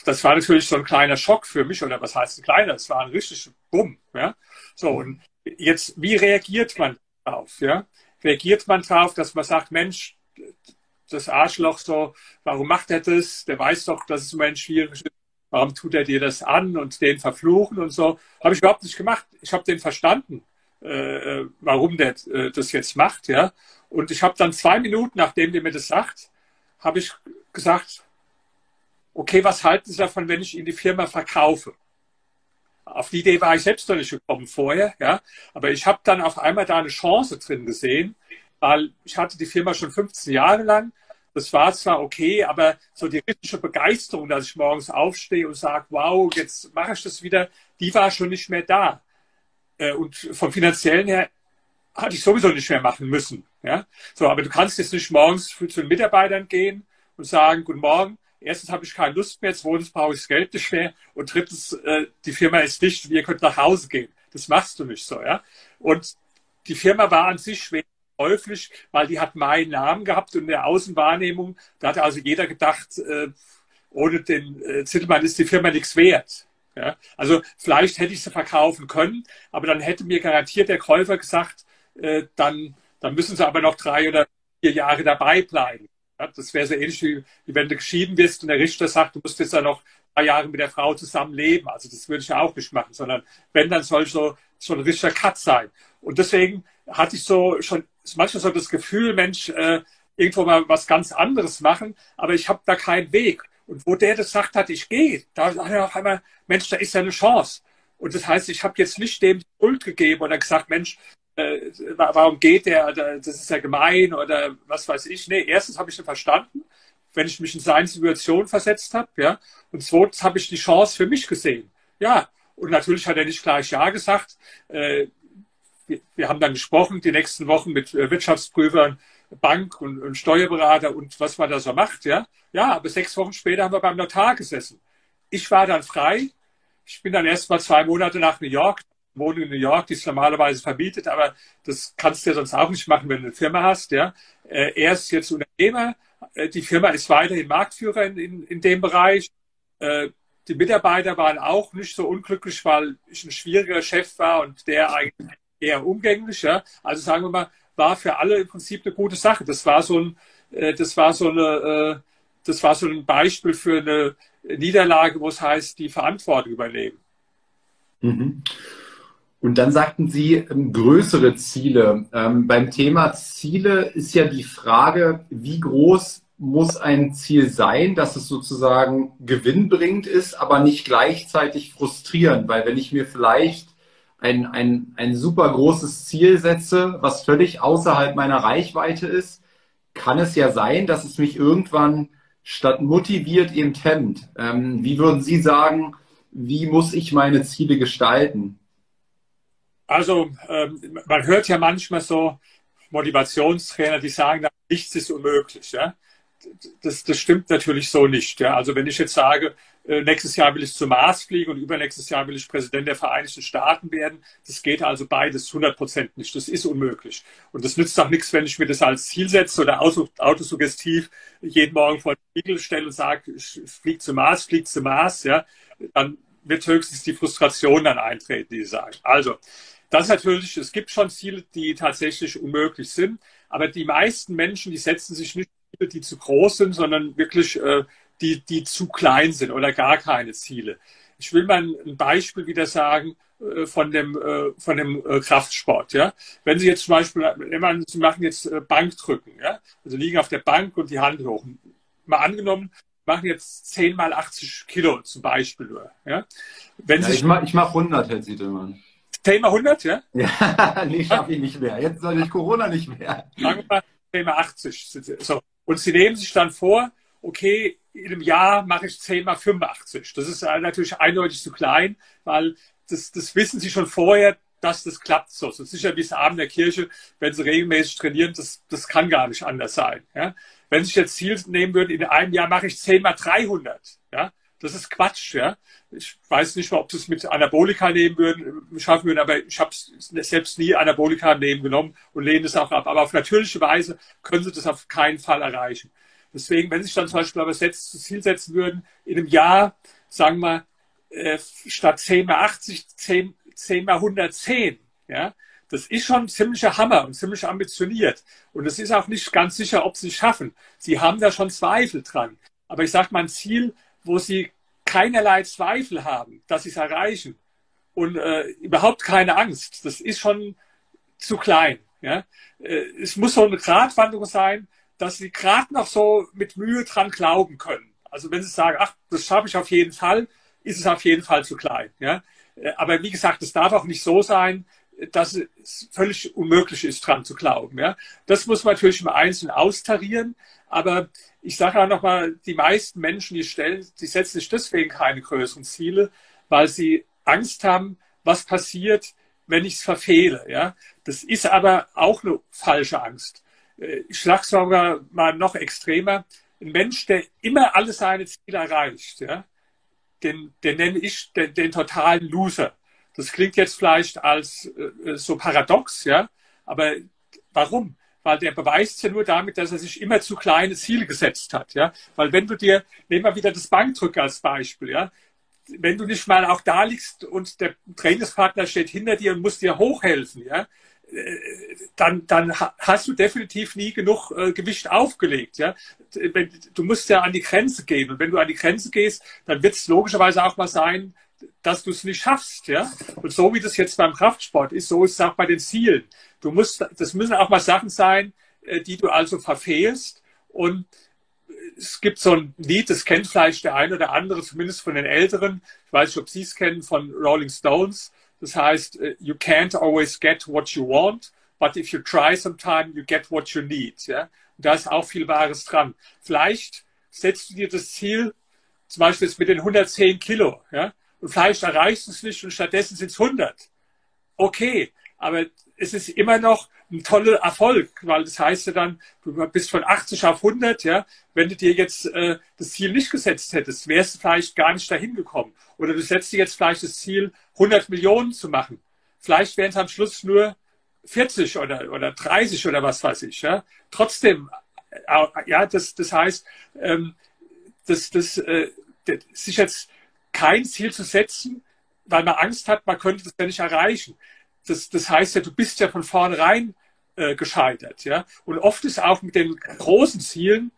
das war natürlich so ein kleiner Schock für mich, oder was heißt ein kleiner? Es war ein richtig Bumm. Ja. So, und jetzt, wie reagiert man darauf? Ja? Reagiert man darauf, dass man sagt, Mensch, das Arschloch so, warum macht er das? Der weiß doch, dass es im schwierig ist. Warum tut er dir das an und den verfluchen und so? Habe ich überhaupt nicht gemacht. Ich habe den verstanden, äh, warum der äh, das jetzt macht, ja. Und ich habe dann zwei Minuten, nachdem der mir das sagt, habe ich gesagt, okay, was halten Sie davon, wenn ich Ihnen die Firma verkaufe? Auf die Idee war ich selbst noch nicht gekommen vorher, ja. Aber ich habe dann auf einmal da eine Chance drin gesehen, weil ich hatte die Firma schon 15 Jahre lang das war zwar okay, aber so die richtige Begeisterung, dass ich morgens aufstehe und sage, wow, jetzt mache ich das wieder, die war schon nicht mehr da. Äh, und vom finanziellen her hatte ich sowieso nicht mehr machen müssen. Ja? So, aber du kannst jetzt nicht morgens zu den Mitarbeitern gehen und sagen, guten Morgen, erstens habe ich keine Lust mehr, zweitens brauche ich das Geld nicht mehr und drittens, äh, die Firma ist dicht, ihr könnt nach Hause gehen. Das machst du nicht so. Ja? Und die Firma war an sich schwer käuflich, weil die hat meinen Namen gehabt und in der Außenwahrnehmung, da hat also jeder gedacht, äh, ohne den äh, Zittelmann ist die Firma nichts wert. Ja? Also vielleicht hätte ich sie verkaufen können, aber dann hätte mir garantiert der Käufer gesagt, äh, dann, dann müssen sie aber noch drei oder vier Jahre dabei bleiben. Ja? Das wäre so ähnlich wie, wenn du geschieden wirst und der Richter sagt, du musst jetzt dann noch drei Jahre mit der Frau zusammen leben. Also das würde ich ja auch nicht machen, sondern wenn, dann soll so, so ein richtiger Cut sein. Und deswegen hatte ich so schon manchmal so das Gefühl, Mensch, äh, irgendwo mal was ganz anderes machen, aber ich habe da keinen Weg. Und wo der das gesagt hat, ich gehe, da hat er auf einmal, Mensch, da ist ja eine Chance. Und das heißt, ich habe jetzt nicht dem Schuld gegeben oder gesagt, Mensch, äh, warum geht der, das ist ja gemein oder was weiß ich. Nee, erstens habe ich ihn verstanden, wenn ich mich in seine Situation versetzt habe, ja. Und zweitens habe ich die Chance für mich gesehen. Ja, und natürlich hat er nicht gleich Ja gesagt. Äh, wir, haben dann gesprochen, die nächsten Wochen mit äh, Wirtschaftsprüfern, Bank und, und Steuerberater und was man da so macht, ja. Ja, aber sechs Wochen später haben wir beim Notar gesessen. Ich war dann frei. Ich bin dann erst mal zwei Monate nach New York, wohne in New York, die ist normalerweise verbietet, aber das kannst du ja sonst auch nicht machen, wenn du eine Firma hast, ja. Äh, er ist jetzt Unternehmer, äh, die Firma ist weiterhin Marktführer in, in, in dem Bereich. Die Mitarbeiter waren auch nicht so unglücklich, weil ich ein schwieriger Chef war und der eigentlich eher umgänglich. Ja. Also sagen wir mal, war für alle im Prinzip eine gute Sache. Das war so ein, äh, das war so eine, das war so ein Beispiel für eine Niederlage, wo es heißt, die Verantwortung übernehmen. Mhm. Und dann sagten Sie ähm, größere Ziele. Ähm, beim Thema Ziele ist ja die Frage, wie groß muss ein Ziel sein, dass es sozusagen gewinnbringend ist, aber nicht gleichzeitig frustrierend, weil wenn ich mir vielleicht ein, ein, ein super großes Ziel setze, was völlig außerhalb meiner Reichweite ist, kann es ja sein, dass es mich irgendwann statt motiviert eben hemmt. Ähm, wie würden Sie sagen, wie muss ich meine Ziele gestalten? Also ähm, man hört ja manchmal so Motivationstrainer, die sagen, nichts ist unmöglich. Ja? das, das stimmt natürlich so nicht. Ja? Also wenn ich jetzt sage, nächstes Jahr will ich zum Mars fliegen und übernächstes Jahr will ich Präsident der Vereinigten Staaten werden, das geht also beides 100 Prozent nicht. Das ist unmöglich. Und das nützt auch nichts, wenn ich mir das als Ziel setze oder autosuggestiv jeden Morgen vor den Spiegel stelle und sage, ich fliege zum Mars, fliege zum Mars, ja, dann wird höchstens die Frustration dann eintreten, die sagen. Also, das ist natürlich, es gibt schon Ziele, die tatsächlich unmöglich sind, aber die meisten Menschen, die setzen sich nicht die zu groß sind, sondern wirklich äh, die, die zu klein sind oder gar keine Ziele. Ich will mal ein Beispiel wieder sagen äh, von dem, äh, von dem äh, Kraftsport. Ja? Wenn Sie jetzt zum Beispiel, wenn Sie machen jetzt Bankdrücken, ja? also liegen auf der Bank und die Hand hoch. Mal angenommen, machen jetzt 10 mal 80 Kilo zum Beispiel nur. Ja? Wenn ja, Sie ich mache ich mach 100, Herr Siedelmann. 10 mal 100, ja? Ja, nee, schaffe ich nicht mehr. Jetzt soll ich Corona nicht mehr. Sagen wir mal 10 mal 80. So. Und sie nehmen sich dann vor, okay, in einem Jahr mache ich 10 mal 85. Das ist natürlich eindeutig zu klein, weil das, das wissen sie schon vorher, dass das klappt so. So sicher wie es Abend der Kirche, wenn sie regelmäßig trainieren, das, das kann gar nicht anders sein. Ja? Wenn sie sich jetzt Ziel nehmen würden, in einem Jahr mache ich 10 mal 300. Ja? Das ist Quatsch. Ja? Ich weiß nicht mal, ob sie es mit Anabolika nehmen würden, schaffen würden, aber ich habe selbst nie Anabolika nehmen genommen und lehne es auch ab. Aber auf natürliche Weise können sie das auf keinen Fall erreichen. Deswegen, wenn sie sich dann zum Beispiel aber selbst das Ziel setzen würden, in einem Jahr, sagen wir, äh, statt 10 mal 80, 10, 10 mal 110, ja, das ist schon ein ziemlicher Hammer und ziemlich ambitioniert. Und es ist auch nicht ganz sicher, ob sie es schaffen. Sie haben da schon Zweifel dran. Aber ich sage mal, ein Ziel, wo sie keinerlei Zweifel haben, dass sie es erreichen und äh, überhaupt keine Angst, das ist schon zu klein. Ja? Äh, es muss so eine Gratwanderung sein, dass sie gerade noch so mit Mühe dran glauben können. Also wenn sie sagen, ach, das schaffe ich auf jeden Fall, ist es auf jeden Fall zu klein. Ja? Äh, aber wie gesagt, es darf auch nicht so sein, dass es völlig unmöglich ist, dran zu glauben. Ja? Das muss man natürlich im Einzelnen austarieren. Aber ich sage auch nochmal, die meisten Menschen, die stellen, die setzen sich deswegen keine größeren Ziele, weil sie Angst haben, was passiert, wenn ich es verfehle. Ja? Das ist aber auch eine falsche Angst. Äh, sogar mal noch extremer. Ein Mensch, der immer alle seine Ziele erreicht, ja, den, den nenne ich den, den totalen Loser. Das klingt jetzt vielleicht als äh, so paradox, ja, aber warum? Weil der beweist ja nur damit, dass er sich immer zu kleine Ziele gesetzt hat, ja. Weil wenn du dir, nehmen wir wieder das Bankdrücken als Beispiel, ja, wenn du nicht mal auch da liegst und der Trainingspartner steht hinter dir und muss dir hochhelfen, ja, dann, dann hast du definitiv nie genug äh, Gewicht aufgelegt. Ja? Du musst ja an die Grenze gehen. Und wenn du an die Grenze gehst, dann wird es logischerweise auch mal sein, dass du es nicht schaffst. Ja? Und so wie das jetzt beim Kraftsport ist, so ist es auch bei den Zielen. Du musst, das müssen auch mal Sachen sein, äh, die du also verfehlst. Und es gibt so ein Lied, das kennt vielleicht der eine oder andere, zumindest von den Älteren. Ich weiß nicht, ob Sie es kennen, von Rolling Stones. Das heißt, äh, you can't always get what you want, but if you try sometime, you get what you need. Ja? Da ist auch viel Wahres dran. Vielleicht setzt du dir das Ziel, zum Beispiel jetzt mit den 110 Kilo, ja? und vielleicht erreichst du es nicht und stattdessen sind es 100. Okay, aber es ist immer noch ein toller Erfolg, weil das heißt ja dann, du bist von 80 auf 100, ja. Wenn du dir jetzt äh, das Ziel nicht gesetzt hättest, wärst du vielleicht gar nicht dahin gekommen. Oder du setzt dir jetzt vielleicht das Ziel, 100 Millionen zu machen. Vielleicht wären es am Schluss nur 40 oder, oder 30 oder was weiß ich, ja. Trotzdem, äh, ja, das, das heißt, ähm, das, das, äh, das, sich jetzt kein Ziel zu setzen, weil man Angst hat, man könnte das ja nicht erreichen das, das heißt ja, du bist ja von vornherein äh, gescheitert. Ja? Und oft ist auch mit den großen Zielen,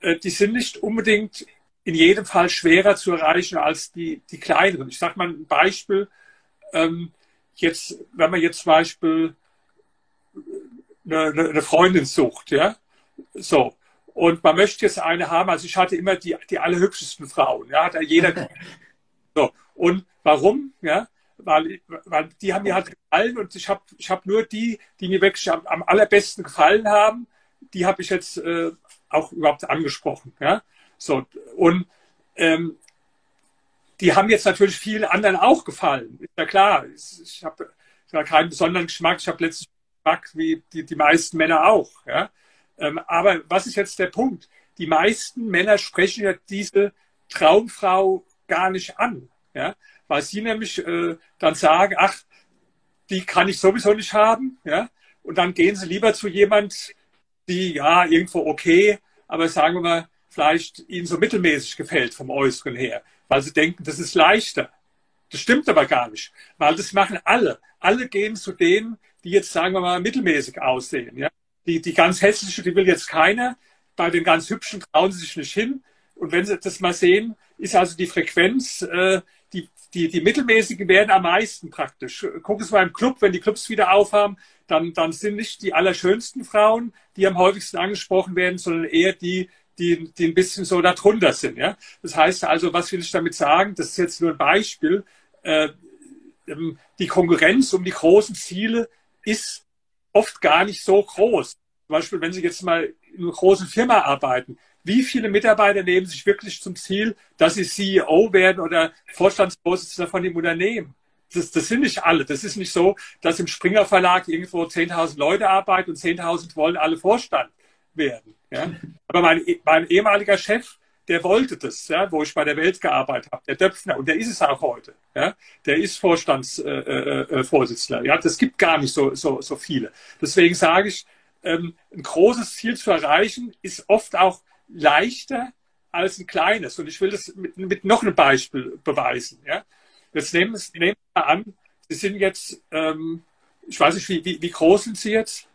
äh, die sind nicht unbedingt in jedem Fall schwerer zu erreichen als die, die kleineren. Ich sage mal ein Beispiel. Ähm, jetzt, wenn man jetzt zum Beispiel eine, eine Freundin sucht, ja, so, und man möchte jetzt eine haben, also ich hatte immer die, die allerhübschesten Frauen, ja, hat ja jeder. so, und warum, ja, weil, weil die haben mir halt gefallen und ich habe ich hab nur die, die mir wirklich am, am allerbesten gefallen haben, die habe ich jetzt äh, auch überhaupt angesprochen. Ja? So, und ähm, die haben jetzt natürlich vielen anderen auch gefallen. Ist ja klar, ich habe ja keinen besonderen Geschmack, ich habe letztlich Geschmack wie die, die meisten Männer auch. Ja? Ähm, aber was ist jetzt der Punkt? Die meisten Männer sprechen ja diese Traumfrau gar nicht an. Ja? Weil sie nämlich äh, dann sagen, ach, die kann ich sowieso nicht haben, ja, und dann gehen sie lieber zu jemand, die ja irgendwo okay, aber sagen wir mal, vielleicht ihnen so mittelmäßig gefällt vom Äußeren her, weil sie denken, das ist leichter. Das stimmt aber gar nicht, weil das machen alle. Alle gehen zu denen, die jetzt, sagen wir mal, mittelmäßig aussehen. Ja? Die, die ganz hässliche, die will jetzt keiner. Bei den ganz hübschen trauen sie sich nicht hin. Und wenn Sie das mal sehen, ist also die Frequenz äh, die, die, die mittelmäßigen werden am meisten praktisch. Gucken Sie mal im Club, wenn die Clubs wieder aufhaben, dann, dann sind nicht die allerschönsten Frauen, die am häufigsten angesprochen werden, sondern eher die, die, die ein bisschen so darunter sind. Ja? Das heißt also, was will ich damit sagen? Das ist jetzt nur ein Beispiel. Äh, ähm, die Konkurrenz um die großen Ziele ist oft gar nicht so groß. Zum Beispiel, wenn Sie jetzt mal in einer großen Firma arbeiten, wie viele Mitarbeiter nehmen sich wirklich zum Ziel, dass sie CEO werden oder Vorstandsvorsitzender von dem Unternehmen? Das, das sind nicht alle. Das ist nicht so, dass im Springer Verlag irgendwo 10.000 Leute arbeiten und 10.000 wollen alle Vorstand werden. Ja? Aber mein, mein ehemaliger Chef, der wollte das, ja, wo ich bei der Welt gearbeitet habe, der Döpfner, und der ist es auch heute. Ja, der ist Vorstandsvorsitzender. Äh, äh, ja, das gibt gar nicht so, so, so viele. Deswegen sage ich, ähm, ein großes Ziel zu erreichen, ist oft auch leichter als ein kleines. Und ich will das mit, mit noch einem Beispiel beweisen. Ja? Jetzt nehmen, nehmen wir an, Sie sind jetzt, ähm, ich weiß nicht, wie, wie, wie groß sind Sie jetzt?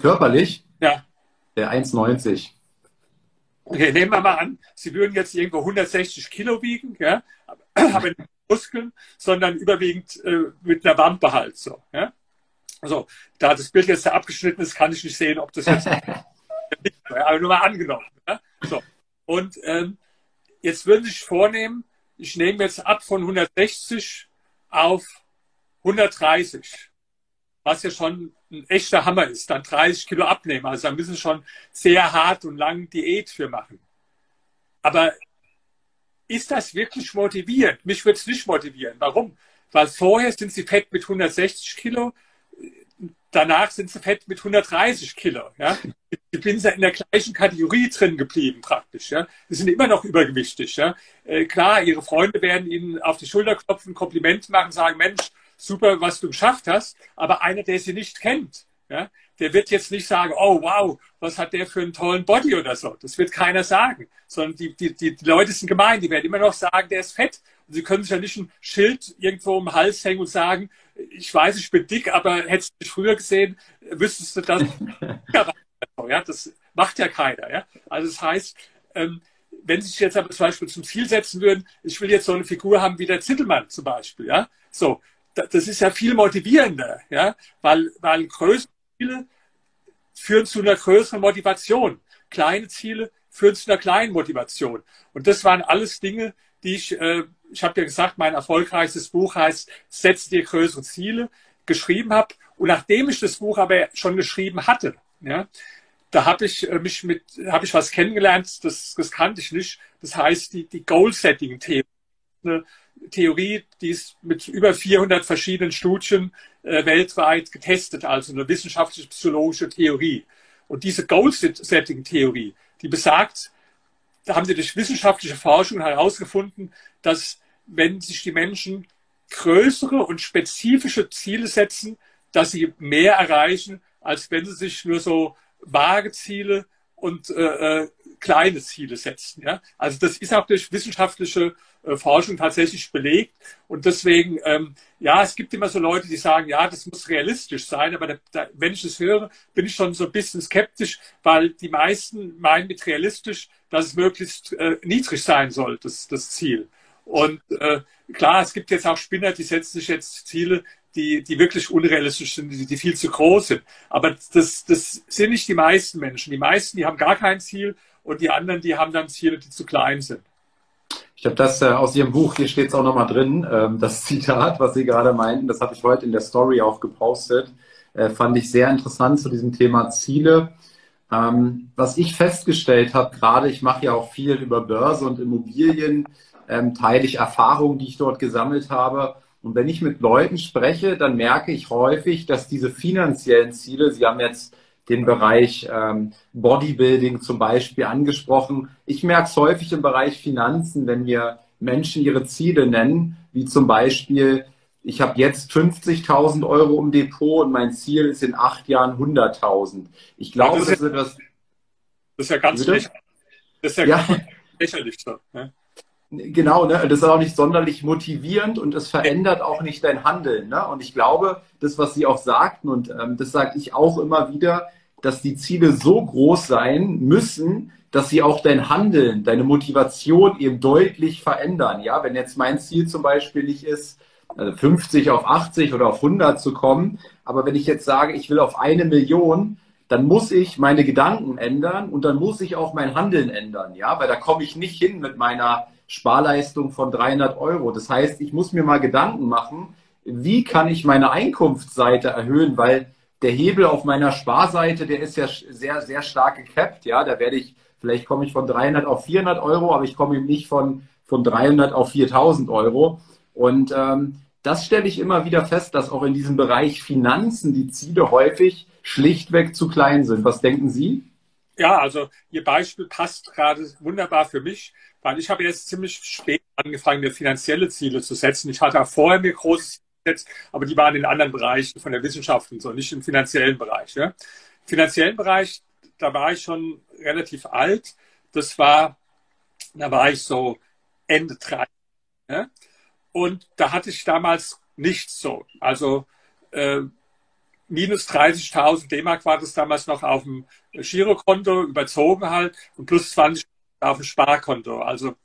Körperlich? Ja. Der 1,90. Okay, nehmen wir mal an, Sie würden jetzt irgendwo 160 Kilo wiegen, ja, aber nicht Muskeln, sondern überwiegend äh, mit einer Wampe halt so. Ja? Also, da das Bild jetzt da abgeschnitten ist, kann ich nicht sehen, ob das jetzt aber nur mal angenommen. Ne? So. Und ähm, jetzt würde ich vornehmen, ich nehme jetzt ab von 160 auf 130, was ja schon ein echter Hammer ist, dann 30 Kilo abnehmen. Also da müssen Sie schon sehr hart und lang Diät für machen. Aber ist das wirklich motivierend? Mich würde es nicht motivieren. Warum? Weil vorher sind Sie fett mit 160 Kilo, danach sind sie fett mit 130 Kilo. Ja? Ich bin in der gleichen Kategorie drin geblieben praktisch. Ja? Die sind immer noch übergewichtig. Ja? Äh, klar, ihre Freunde werden ihnen auf die Schulter klopfen, Kompliment machen, sagen, Mensch, super, was du geschafft hast. Aber einer, der sie nicht kennt, ja, der wird jetzt nicht sagen, oh wow, was hat der für einen tollen Body oder so. Das wird keiner sagen. Sondern die, die, die Leute sind gemein, die werden immer noch sagen, der ist fett. Und sie können sich ja nicht ein Schild irgendwo um den Hals hängen und sagen, ich weiß, ich bin dick, aber hättest du mich früher gesehen, wüsstest du das. ja, das macht ja keiner. Ja? Also das heißt, ähm, wenn Sie sich jetzt aber zum Beispiel zum Ziel setzen würden, ich will jetzt so eine Figur haben wie der Zittelmann zum Beispiel, ja, so, das ist ja viel motivierender, ja, weil, weil größere Ziele führen zu einer größeren Motivation. Kleine Ziele führen zu einer kleinen Motivation. Und das waren alles Dinge, ich, äh, ich habe ja gesagt, mein erfolgreichstes Buch heißt Setze dir größere Ziele, geschrieben habe. Und nachdem ich das Buch aber schon geschrieben hatte, ja, da habe ich äh, mich mit, habe ich was kennengelernt, das, das kannte ich nicht. Das heißt die, die Goal-Setting-Theorie. Eine Theorie, die ist mit über 400 verschiedenen Studien äh, weltweit getestet, also eine wissenschaftliche psychologische Theorie. Und diese Goal-Setting-Theorie, die besagt, da haben sie durch wissenschaftliche Forschung herausgefunden, dass wenn sich die Menschen größere und spezifische Ziele setzen, dass sie mehr erreichen, als wenn sie sich nur so vage Ziele und äh, äh, kleine Ziele setzen. Ja? Also das ist auch durch wissenschaftliche äh, Forschung tatsächlich belegt. Und deswegen, ähm, ja, es gibt immer so Leute, die sagen, ja, das muss realistisch sein. Aber da, da, wenn ich das höre, bin ich schon so ein bisschen skeptisch, weil die meisten meinen mit realistisch, dass es möglichst äh, niedrig sein soll, das, das Ziel. Und äh, klar, es gibt jetzt auch Spinner, die setzen sich jetzt Ziele, die, die wirklich unrealistisch sind, die, die viel zu groß sind. Aber das, das sind nicht die meisten Menschen. Die meisten, die haben gar kein Ziel und die anderen, die haben dann Ziele, die zu klein sind. Ich habe das äh, aus Ihrem Buch, hier steht es auch nochmal drin, ähm, das Zitat, was Sie gerade meinten, das habe ich heute in der Story auch gepostet, äh, fand ich sehr interessant zu diesem Thema Ziele. Ähm, was ich festgestellt habe, gerade ich mache ja auch viel über Börse und Immobilien, ähm, teile ich Erfahrungen, die ich dort gesammelt habe. Und wenn ich mit Leuten spreche, dann merke ich häufig, dass diese finanziellen Ziele, Sie haben jetzt den Bereich ähm, Bodybuilding zum Beispiel angesprochen. Ich merke es häufig im Bereich Finanzen, wenn mir Menschen ihre Ziele nennen, wie zum Beispiel, ich habe jetzt 50.000 Euro im Depot und mein Ziel ist in acht Jahren 100.000. Ich glaube, das, ist ja, das, das ist ja ganz lächerlich. Das ist ja, ja. lächerlich. So, ne? Genau, ne? das ist auch nicht sonderlich motivierend und es verändert auch nicht dein Handeln. Ne? Und ich glaube, das, was Sie auch sagten, und ähm, das sage ich auch immer wieder, dass die Ziele so groß sein müssen, dass sie auch dein Handeln, deine Motivation eben deutlich verändern. Ja, wenn jetzt mein Ziel zum Beispiel nicht ist, 50 also auf 80 oder auf 100 zu kommen, aber wenn ich jetzt sage, ich will auf eine Million, dann muss ich meine Gedanken ändern und dann muss ich auch mein Handeln ändern. Ja, weil da komme ich nicht hin mit meiner Sparleistung von 300 Euro. Das heißt, ich muss mir mal Gedanken machen, wie kann ich meine Einkunftsseite erhöhen, weil der Hebel auf meiner Sparseite, der ist ja sehr, sehr stark gecapped. Ja, da werde ich, vielleicht komme ich von 300 auf 400 Euro, aber ich komme eben nicht von, von 300 auf 4000 Euro. Und ähm, das stelle ich immer wieder fest, dass auch in diesem Bereich Finanzen die Ziele häufig schlichtweg zu klein sind. Was denken Sie? Ja, also Ihr Beispiel passt gerade wunderbar für mich, weil ich habe jetzt ziemlich spät angefangen, mir finanzielle Ziele zu setzen. Ich hatte vorher mir große Gesetzt, aber die waren in anderen Bereichen von der Wissenschaft und so, nicht im finanziellen Bereich. Ja. Im finanziellen Bereich, da war ich schon relativ alt. Das war, da war ich so Ende 30. Ja. Und da hatte ich damals nichts so. Also äh, minus 30.000 D-Mark war das damals noch auf dem Girokonto, überzogen halt, und plus 20 auf dem Sparkonto. Also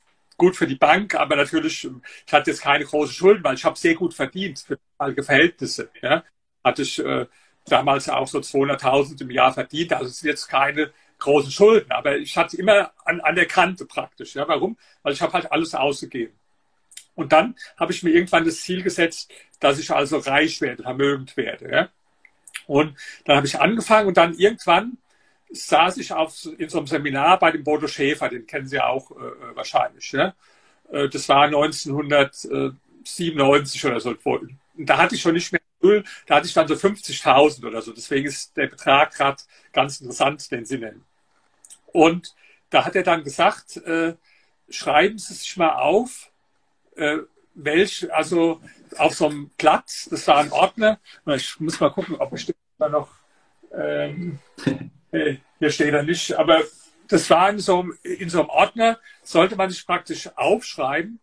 gut für die Bank, aber natürlich, ich hatte jetzt keine großen Schulden, weil ich habe sehr gut verdient für alle Verhältnisse. Ja. Hatte ich äh, damals auch so 200.000 im Jahr verdient, also es sind jetzt keine großen Schulden, aber ich hatte immer an, an der Kante praktisch. Ja. Warum? Weil ich habe halt alles ausgegeben. Und dann habe ich mir irgendwann das Ziel gesetzt, dass ich also reich werde, vermögend werde. Ja. Und dann habe ich angefangen und dann irgendwann saß ich auf, in so einem Seminar bei dem Bodo Schäfer, den kennen Sie auch äh, äh wahrscheinlich. Äh, das war 1997 oder so. Und da hatte ich schon nicht mehr null, da hatte ich dann so 50.000 oder so. Deswegen ist der Betrag gerade ganz interessant, den Sie nennen. Und da hat er dann gesagt, äh, schreiben Sie sich mal auf, äh, welch, also auf so einem Platz, das war ein Ordner, ich muss mal gucken, ob ich da noch, ähm, hier steht er nicht, aber das war in so, einem, in so einem Ordner, sollte man sich praktisch aufschreiben,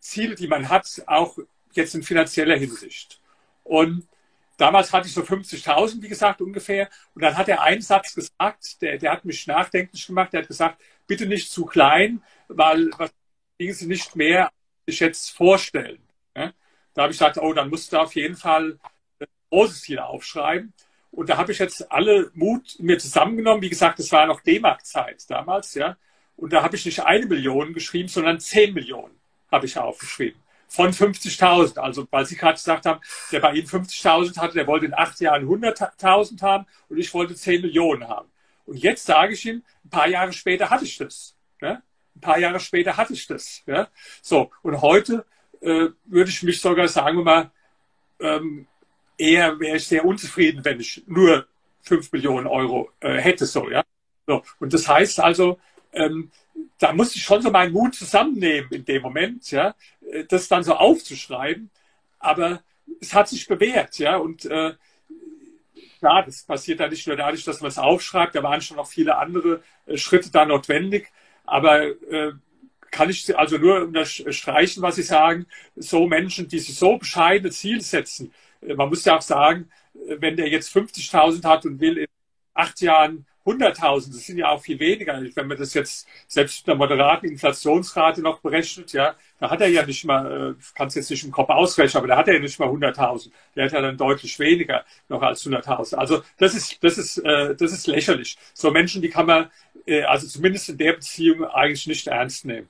Ziele, die man hat, auch jetzt in finanzieller Hinsicht. Und damals hatte ich so 50.000, wie gesagt, ungefähr. Und dann hat er einen Satz gesagt, der, der hat mich nachdenklich gemacht. Der hat gesagt, bitte nicht zu klein, weil was kriegen Sie nicht mehr, sich jetzt vorstellen. Ja? Da habe ich gesagt, oh, dann musst du auf jeden Fall ein großes Ziel aufschreiben. Und da habe ich jetzt alle Mut mir zusammengenommen. Wie gesagt, es war noch D-Mark-Zeit damals, ja. Und da habe ich nicht eine Million geschrieben, sondern zehn Millionen habe ich aufgeschrieben. Von 50.000. Also, weil Sie gerade gesagt haben, der bei Ihnen 50.000 hatte, der wollte in acht Jahren 100.000 haben und ich wollte 10 Millionen haben. Und jetzt sage ich Ihnen, ein paar Jahre später hatte ich das. Ja? Ein paar Jahre später hatte ich das. Ja? So, und heute äh, würde ich mich sogar, sagen wir mal, ähm, eher wäre ich sehr unzufrieden, wenn ich nur 5 Millionen Euro äh, hätte. So, ja? so, und das heißt also, ähm, da musste ich schon so meinen Mut zusammennehmen in dem Moment, ja, äh, das dann so aufzuschreiben. Aber es hat sich bewährt, ja, und äh, klar, das passiert ja nicht nur dadurch, dass man es aufschreibt, da waren schon noch viele andere äh, Schritte da notwendig. Aber äh, kann ich also nur unterstreichen, was Sie sagen, so Menschen, die sich so bescheidene Ziele setzen. Man muss ja auch sagen, äh, wenn der jetzt 50.000 hat und will in acht Jahren 100.000, das sind ja auch viel weniger. Wenn man das jetzt selbst mit einer moderaten Inflationsrate noch berechnet, ja, da hat er ja nicht mal, äh, kann es jetzt nicht im Kopf ausrechnen, aber da hat er ja nicht mal 100.000. Der hat ja dann deutlich weniger noch als 100.000. Also das ist, das ist, äh, das ist lächerlich. So Menschen, die kann man, äh, also zumindest in der Beziehung eigentlich nicht ernst nehmen.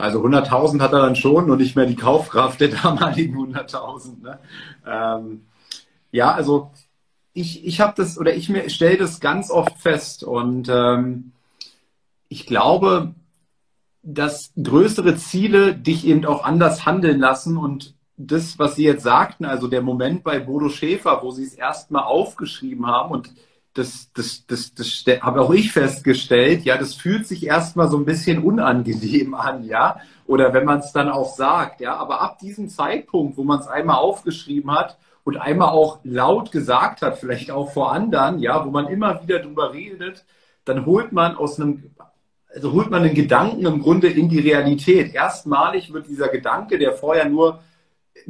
Also 100.000 hat er dann schon und nicht mehr die Kaufkraft der damaligen 100.000. Ne? Ähm, ja, also ich, ich habe das oder ich stelle das ganz oft fest und ähm, ich glaube, dass größere Ziele dich eben auch anders handeln lassen und das, was Sie jetzt sagten, also der Moment bei Bodo Schäfer, wo Sie es erstmal aufgeschrieben haben und das, das, das, das, habe auch ich festgestellt, ja, das fühlt sich erstmal so ein bisschen unangenehm an, ja, oder wenn man es dann auch sagt, ja, aber ab diesem Zeitpunkt, wo man es einmal aufgeschrieben hat und einmal auch laut gesagt hat, vielleicht auch vor anderen, ja, wo man immer wieder drüber redet, dann holt man aus einem, also holt man den Gedanken im Grunde in die Realität. Erstmalig wird dieser Gedanke, der vorher nur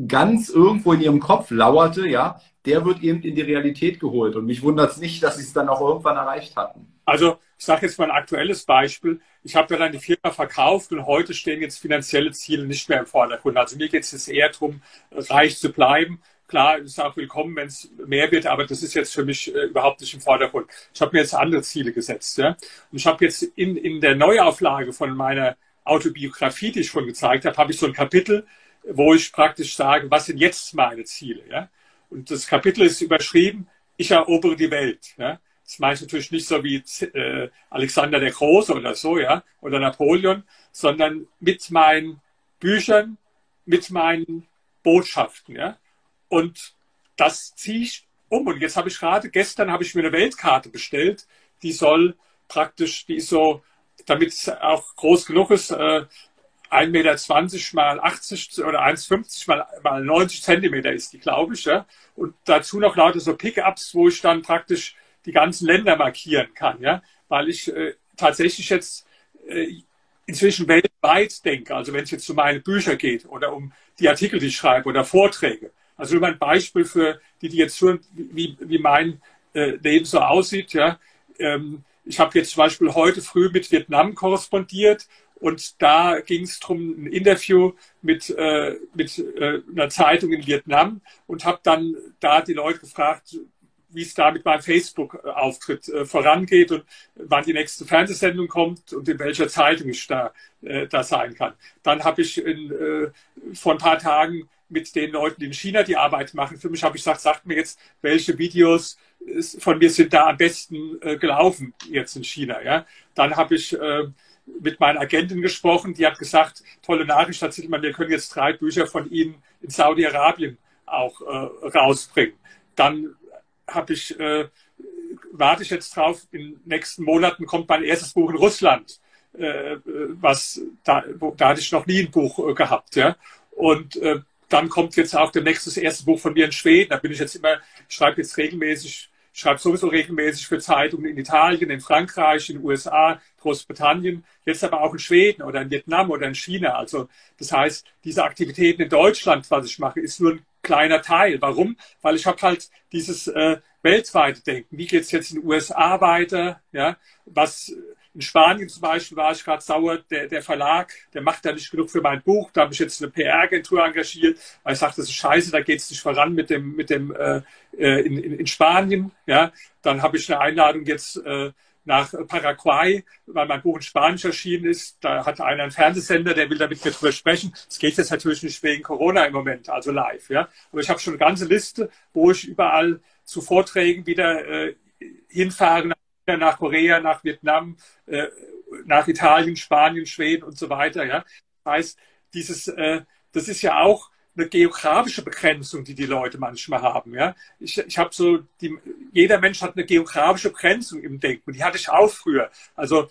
ganz irgendwo in ihrem Kopf lauerte, ja, der wird eben in die Realität geholt. Und mich wundert es nicht, dass sie es dann auch irgendwann erreicht hatten. Also ich sage jetzt mal ein aktuelles Beispiel. Ich habe ja dann die Firma verkauft und heute stehen jetzt finanzielle Ziele nicht mehr im Vordergrund. Also mir geht es eher darum, reich zu bleiben, Klar, ist auch willkommen, wenn es mehr wird, aber das ist jetzt für mich äh, überhaupt nicht im Vordergrund. Ich habe mir jetzt andere Ziele gesetzt. Ja? Und ich habe jetzt in, in der Neuauflage von meiner Autobiografie, die ich schon gezeigt habe, habe ich so ein Kapitel, wo ich praktisch sage, was sind jetzt meine Ziele. Ja? Und das Kapitel ist überschrieben, ich erobere die Welt. Ja? Das meine ich natürlich nicht so wie äh, Alexander der Große oder so, ja, oder Napoleon, sondern mit meinen Büchern, mit meinen Botschaften, ja. Und das ziehe ich um. Und jetzt habe ich gerade, gestern habe ich mir eine Weltkarte bestellt, die soll praktisch, die ist so, damit es auch groß genug ist, äh, 1,20 Meter mal 80 oder 1,50 mal, mal 90 Zentimeter ist die, glaube ich. Ja? Und dazu noch lauter so Pickups, wo ich dann praktisch die ganzen Länder markieren kann, ja, weil ich äh, tatsächlich jetzt äh, inzwischen weltweit denke. Also wenn es jetzt um meine Bücher geht oder um die Artikel, die ich schreibe oder Vorträge, also nur ein Beispiel für die, die jetzt hören, wie, wie mein äh, Leben so aussieht. Ja. Ähm, ich habe jetzt zum Beispiel heute früh mit Vietnam korrespondiert und da ging es darum, ein Interview mit, äh, mit äh, einer Zeitung in Vietnam und habe dann da die Leute gefragt, wie es da mit meinem Facebook-Auftritt äh, vorangeht und wann die nächste Fernsehsendung kommt und in welcher Zeitung ich da, äh, da sein kann. Dann habe ich in, äh, vor ein paar Tagen mit den Leuten in China die Arbeit machen. Für mich habe ich gesagt, sagt mir jetzt, welche Videos von mir sind da am besten äh, gelaufen jetzt in China. Ja? Dann habe ich äh, mit meiner Agentin gesprochen, die hat gesagt, tolle Nachricht, Herr Zittelmann, wir können jetzt drei Bücher von Ihnen in Saudi-Arabien auch äh, rausbringen. Dann habe ich, äh, warte ich jetzt drauf, in den nächsten Monaten kommt mein erstes Buch in Russland. Äh, was da, wo, da hatte ich noch nie ein Buch äh, gehabt, ja. Und äh, dann kommt jetzt auch demnächst das erste Buch von mir in Schweden. Da bin ich jetzt immer, ich schreibe jetzt regelmäßig, schreibe sowieso regelmäßig für Zeitungen in Italien, in Frankreich, in den USA, Großbritannien, jetzt aber auch in Schweden oder in Vietnam oder in China. Also das heißt, diese Aktivitäten in Deutschland, was ich mache, ist nur ein kleiner Teil. Warum? Weil ich habe halt dieses äh, weltweite Denken. Wie geht es jetzt in den USA weiter? Ja, was in Spanien zum Beispiel war ich gerade sauer, der, der Verlag, der macht da nicht genug für mein Buch. Da habe ich jetzt eine PR-Agentur engagiert, weil ich sagte, das ist scheiße, da geht es nicht voran mit dem, mit dem äh, äh, in, in, in Spanien. Ja, dann habe ich eine Einladung jetzt äh, nach Paraguay, weil mein Buch in Spanisch erschienen ist. Da hatte einer einen Fernsehsender, der will da mit mir drüber sprechen. Es geht jetzt natürlich nicht wegen Corona im Moment, also live. Ja. Aber ich habe schon eine ganze Liste, wo ich überall zu Vorträgen wieder äh, hinfahre, nach Korea, nach Vietnam, äh, nach Italien, Spanien, Schweden und so weiter. Ja. Das heißt, dieses, äh, das ist ja auch eine geografische Begrenzung, die die Leute manchmal haben. Ja? Ich, ich habe so, die, jeder Mensch hat eine geografische Begrenzung im Denken. Die hatte ich auch früher. Also,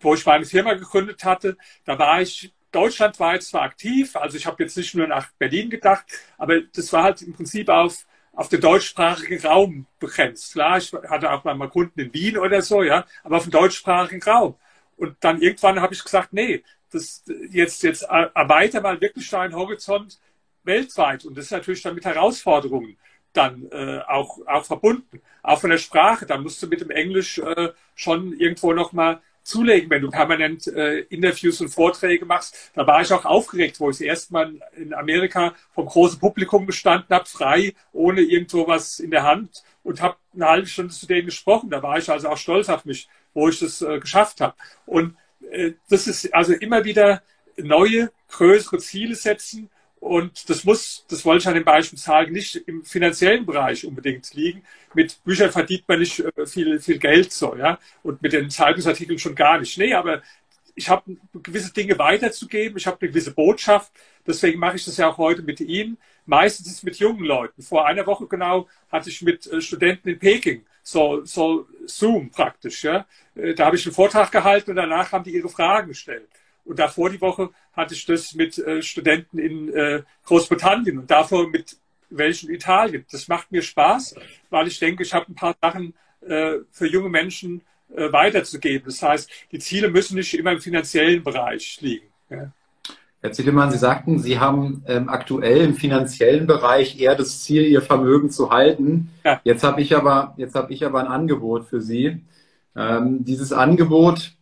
wo ich meine Firma gegründet hatte, da war ich, Deutschland war jetzt zwar aktiv, also ich habe jetzt nicht nur nach Berlin gedacht, aber das war halt im Prinzip auf, auf den deutschsprachigen Raum begrenzt. Klar, ich hatte auch mal Kunden in Wien oder so, ja, aber auf den deutschsprachigen Raum. Und dann irgendwann habe ich gesagt, nee, das jetzt, jetzt erweiter mal wirklich deinen Horizont weltweit. Und das ist natürlich dann mit Herausforderungen dann äh, auch, auch verbunden. Auch von der Sprache. Da musst du mit dem Englisch äh, schon irgendwo nochmal zulegen, wenn du permanent äh, Interviews und Vorträge machst. Da war ich auch aufgeregt, wo ich das erste Mal in Amerika vom großen Publikum gestanden habe, frei, ohne irgendwo was in der Hand und habe eine halbe Stunde zu denen gesprochen. Da war ich also auch stolz auf mich, wo ich das äh, geschafft habe. Und äh, das ist also immer wieder neue, größere Ziele setzen und das muss, das wollte ich an dem Beispiel sagen, nicht im finanziellen Bereich unbedingt liegen. Mit Büchern verdient man nicht äh, viel, viel Geld so, ja. Und mit den Zeitungsartikeln schon gar nicht. Nee, aber ich habe gewisse Dinge weiterzugeben. Ich habe eine gewisse Botschaft. Deswegen mache ich das ja auch heute mit Ihnen. Meistens ist es mit jungen Leuten. Vor einer Woche genau hatte ich mit äh, Studenten in Peking so, so Zoom praktisch, ja. Äh, da habe ich einen Vortrag gehalten und danach haben die ihre Fragen gestellt. Und davor die Woche hatte ich das mit äh, Studenten in äh, Großbritannien und davor mit welchen Italien. Das macht mir Spaß, weil ich denke, ich habe ein paar Sachen äh, für junge Menschen äh, weiterzugeben. Das heißt, die Ziele müssen nicht immer im finanziellen Bereich liegen. Ja. Herr Ziedemann, Sie sagten, Sie haben ähm, aktuell im finanziellen Bereich eher das Ziel, Ihr Vermögen zu halten. Ja. Jetzt habe ich aber, jetzt habe ich aber ein Angebot für Sie. Ähm, dieses Angebot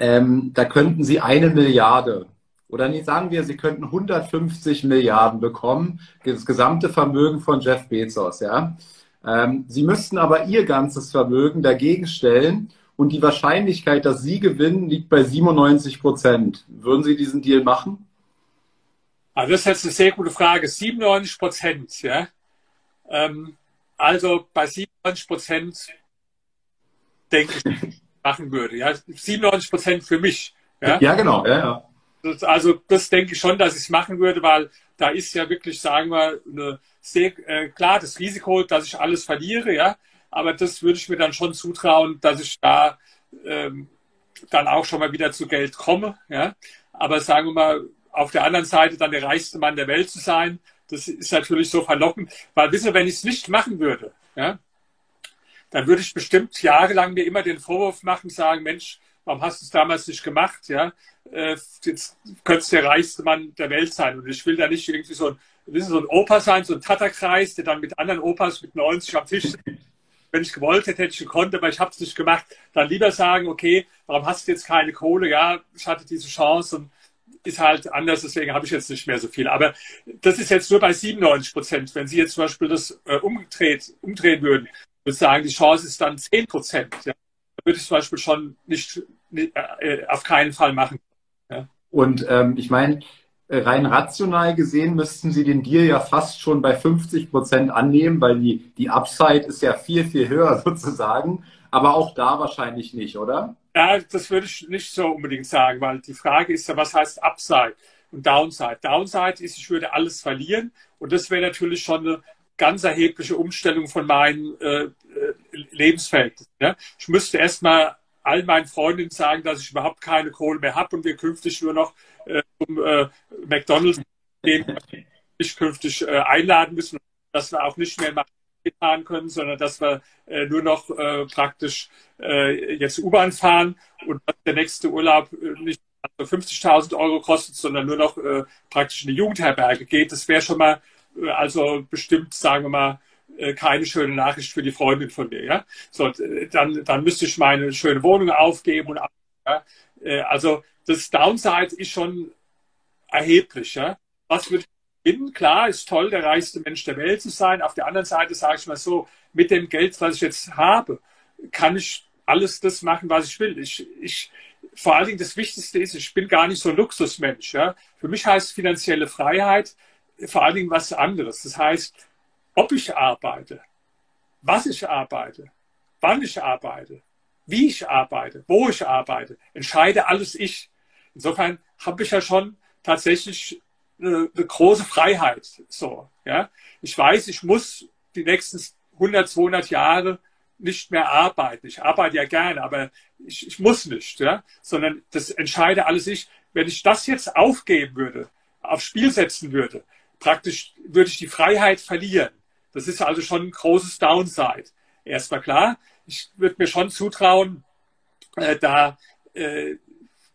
ähm, da könnten Sie eine Milliarde oder nicht sagen wir, Sie könnten 150 Milliarden bekommen, das gesamte Vermögen von Jeff Bezos, ja. Ähm, Sie müssten aber Ihr ganzes Vermögen dagegen stellen und die Wahrscheinlichkeit, dass Sie gewinnen, liegt bei 97 Prozent. Würden Sie diesen Deal machen? Also das ist jetzt eine sehr gute Frage. 97 Prozent, ja. Ähm, also bei 97 Prozent denke ich, machen würde. Ja, 97 Prozent für mich. Ja, ja genau. Ja, ja. Das, also das denke ich schon, dass ich es machen würde, weil da ist ja wirklich, sagen wir, eine sehr äh, klar das Risiko, dass ich alles verliere, ja. Aber das würde ich mir dann schon zutrauen, dass ich da ähm, dann auch schon mal wieder zu Geld komme, ja. Aber sagen wir mal, auf der anderen Seite dann der reichste Mann der Welt zu sein, das ist natürlich so verlockend, weil wissen wenn ich es nicht machen würde, ja, dann würde ich bestimmt jahrelang mir immer den Vorwurf machen, sagen, Mensch, warum hast du es damals nicht gemacht? Ja, äh, jetzt könntest du der reichste Mann der Welt sein. Und ich will da nicht irgendwie so ein, so ein Opa sein, so ein Tatterkreis, der dann mit anderen Opas mit 90 am Tisch sitzt. Wenn ich gewollt hätte, hätte ich gekonnt, aber ich habe es nicht gemacht. Dann lieber sagen, okay, warum hast du jetzt keine Kohle? Ja, ich hatte diese Chance und ist halt anders, deswegen habe ich jetzt nicht mehr so viel. Aber das ist jetzt nur bei 97 Prozent. Wenn Sie jetzt zum Beispiel das äh, umgedreht, umdrehen würden, würde sagen, die Chance ist dann 10 Prozent. Ja. Da würde ich zum Beispiel schon nicht, nicht äh, auf keinen Fall machen. Ja. Und ähm, ich meine, rein rational gesehen müssten Sie den Deal ja fast schon bei 50 Prozent annehmen, weil die, die Upside ist ja viel, viel höher sozusagen. Aber auch da wahrscheinlich nicht, oder? Ja, das würde ich nicht so unbedingt sagen, weil die Frage ist ja, was heißt Upside und Downside? Downside ist, ich würde alles verlieren und das wäre natürlich schon eine ganz erhebliche Umstellung von meinen äh, äh Lebensverhältnissen. Ja? Ich müsste erstmal all meinen Freundinnen sagen, dass ich überhaupt keine Kohle mehr habe und wir künftig nur noch äh, zum äh, McDonalds gehen, nicht künftig äh, einladen müssen, dass wir auch nicht mehr mal fahren können, sondern dass wir äh, nur noch äh, praktisch äh, jetzt U-Bahn fahren und dass der nächste Urlaub äh, nicht 50.000 Euro kostet, sondern nur noch äh, praktisch in die Jugendherberge geht. Das wäre schon mal also bestimmt, sagen wir mal, äh, keine schöne Nachricht für die Freundin von mir. Ja? So, dann, dann müsste ich meine schöne Wohnung aufgeben. Und, ja? Äh, also das Downside ist schon erheblich. Ja? Was würde ich? Klar, ist toll, der reichste Mensch der Welt zu sein. Auf der anderen Seite sage ich mal so, mit dem Geld, was ich jetzt habe, kann ich alles das machen, was ich will. Ich, ich, vor allen Dingen das Wichtigste ist, ich bin gar nicht so ein Luxusmensch. Ja? Für mich heißt finanzielle Freiheit vor allen Dingen was anderes. Das heißt, ob ich arbeite, was ich arbeite, wann ich arbeite, wie ich arbeite, wo ich arbeite, entscheide alles ich. Insofern habe ich ja schon tatsächlich eine, eine große Freiheit. So, ja. Ich weiß, ich muss die nächsten 100, 200 Jahre nicht mehr arbeiten. Ich arbeite ja gerne, aber ich, ich muss nicht, ja, sondern das entscheide alles ich. Wenn ich das jetzt aufgeben würde, aufs Spiel setzen würde, praktisch würde ich die Freiheit verlieren. Das ist also schon ein großes Downside. Erstmal klar, ich würde mir schon zutrauen, äh, da, äh,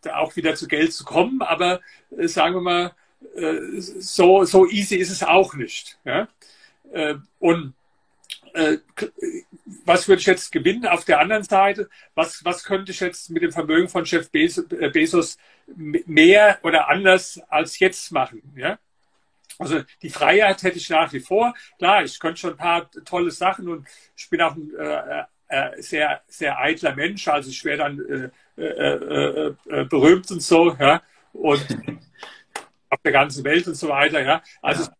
da auch wieder zu Geld zu kommen, aber äh, sagen wir mal, äh, so, so easy ist es auch nicht. Ja? Äh, und äh, was würde ich jetzt gewinnen? Auf der anderen Seite, was, was könnte ich jetzt mit dem Vermögen von Chef Bezos mehr oder anders als jetzt machen? Ja? Also die Freiheit hätte ich nach wie vor. Klar, ich könnte schon ein paar tolle Sachen und ich bin auch ein äh, äh, sehr, sehr eitler Mensch. Also ich wäre dann äh, äh, äh, berühmt und so, ja. Und auf der ganzen Welt und so weiter, ja. Also ja.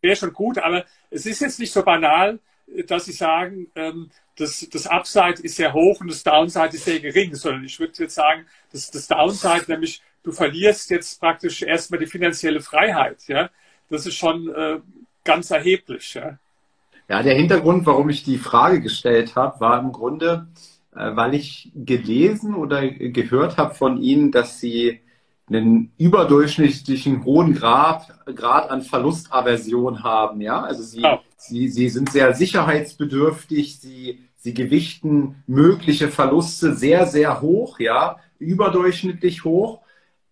wäre schon gut, aber es ist jetzt nicht so banal, dass Sie sagen, ähm, das, das Upside ist sehr hoch und das Downside ist sehr gering, sondern ich würde jetzt sagen, dass das Downside, nämlich du verlierst jetzt praktisch erstmal die finanzielle Freiheit, ja das ist schon äh, ganz erheblich. Ja. ja, der Hintergrund, warum ich die Frage gestellt habe, war im Grunde, äh, weil ich gelesen oder gehört habe von Ihnen, dass Sie einen überdurchschnittlichen hohen Grad, Grad an Verlustaversion haben. Ja, also Sie, oh. Sie, Sie sind sehr sicherheitsbedürftig. Sie, Sie gewichten mögliche Verluste sehr, sehr hoch. Ja, überdurchschnittlich hoch.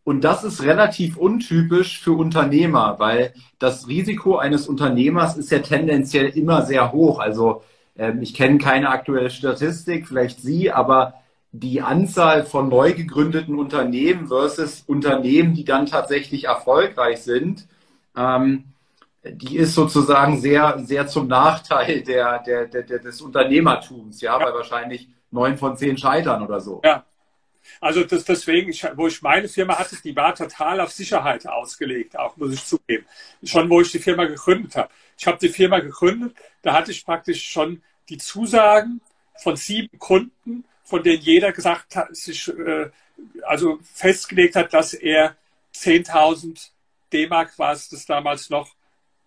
Und das ist relativ untypisch für Unternehmer, weil das Risiko eines Unternehmers ist ja tendenziell immer sehr hoch. Also ähm, ich kenne keine aktuelle Statistik, vielleicht Sie, aber die Anzahl von neu gegründeten Unternehmen versus Unternehmen, die dann tatsächlich erfolgreich sind, ähm, die ist sozusagen sehr, sehr zum Nachteil der, der, der, des Unternehmertums, ja, ja, weil wahrscheinlich neun von zehn scheitern oder so. Ja, also das, deswegen, wo ich meine Firma hatte, die war total auf Sicherheit ausgelegt, auch muss ich zugeben. Schon wo ich die Firma gegründet habe. Ich habe die Firma gegründet, da hatte ich praktisch schon die Zusagen von sieben Kunden, von denen jeder gesagt hat, sich äh, also festgelegt hat, dass er 10.000 D-Mark war es das damals noch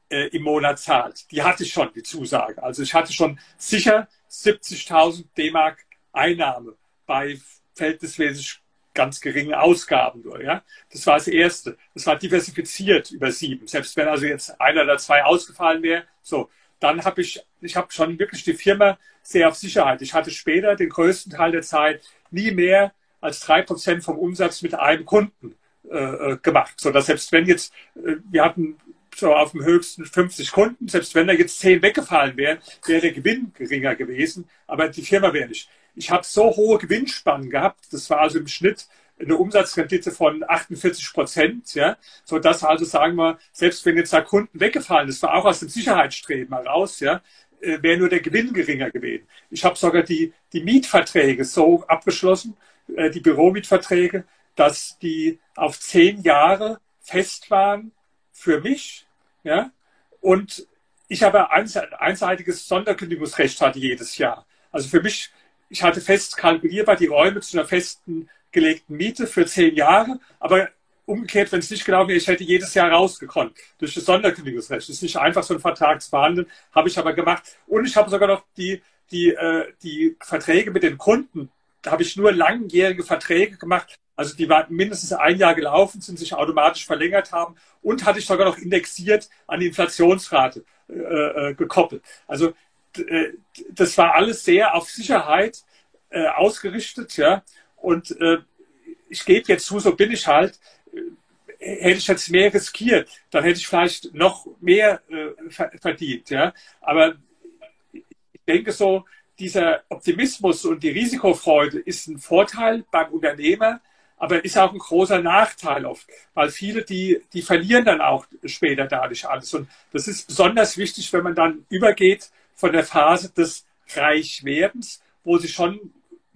äh, im Monat zahlt. Die hatte ich schon, die Zusage. Also ich hatte schon sicher 70.000 D-Mark Einnahme bei verhältnismäßig ganz geringe Ausgaben nur. Ja? Das war das Erste. Das war diversifiziert über sieben. Selbst wenn also jetzt einer oder zwei ausgefallen wäre, so, dann habe ich, ich habe schon wirklich die Firma sehr auf Sicherheit. Ich hatte später den größten Teil der Zeit nie mehr als drei Prozent vom Umsatz mit einem Kunden äh, äh gemacht. So dass selbst wenn jetzt, äh, wir hatten so auf dem höchsten 50 Kunden, selbst wenn da jetzt zehn weggefallen wären, wäre der Gewinn geringer gewesen, aber die Firma wäre nicht ich habe so hohe Gewinnspannen gehabt, das war also im Schnitt eine Umsatzrendite von 48 Prozent, ja, so also sagen wir, selbst wenn jetzt da Kunden weggefallen, das war auch aus dem Sicherheitsstreben heraus, ja, äh, wäre nur der Gewinn geringer gewesen. Ich habe sogar die, die Mietverträge so abgeschlossen, äh, die Büromietverträge, dass die auf zehn Jahre fest waren für mich, ja, und ich aber ein einseitiges Sonderkündigungsrecht hatte jedes Jahr. Also für mich ich hatte fest kalkulierbar die Räume zu einer festen gelegten Miete für zehn Jahre, aber umgekehrt, wenn es nicht gelaufen wäre, ich hätte jedes Jahr rausgekommen durch das Sonderkündigungsrecht. Das ist nicht einfach so ein Vertragsverhandeln, habe ich aber gemacht. Und ich habe sogar noch die, die, äh, die Verträge mit den Kunden, da habe ich nur langjährige Verträge gemacht, also die waren mindestens ein Jahr gelaufen, sind sich automatisch verlängert haben und hatte ich sogar noch indexiert an die Inflationsrate äh, äh, gekoppelt. Also das war alles sehr auf Sicherheit äh, ausgerichtet, ja. Und äh, ich gebe jetzt zu, so bin ich halt. Äh, hätte ich jetzt mehr riskiert, dann hätte ich vielleicht noch mehr äh, verdient, ja. Aber ich denke so, dieser Optimismus und die Risikofreude ist ein Vorteil beim Unternehmer, aber ist auch ein großer Nachteil oft, weil viele, die, die verlieren dann auch später dadurch alles. Und das ist besonders wichtig, wenn man dann übergeht von der Phase des Reichwerdens, wo sie schon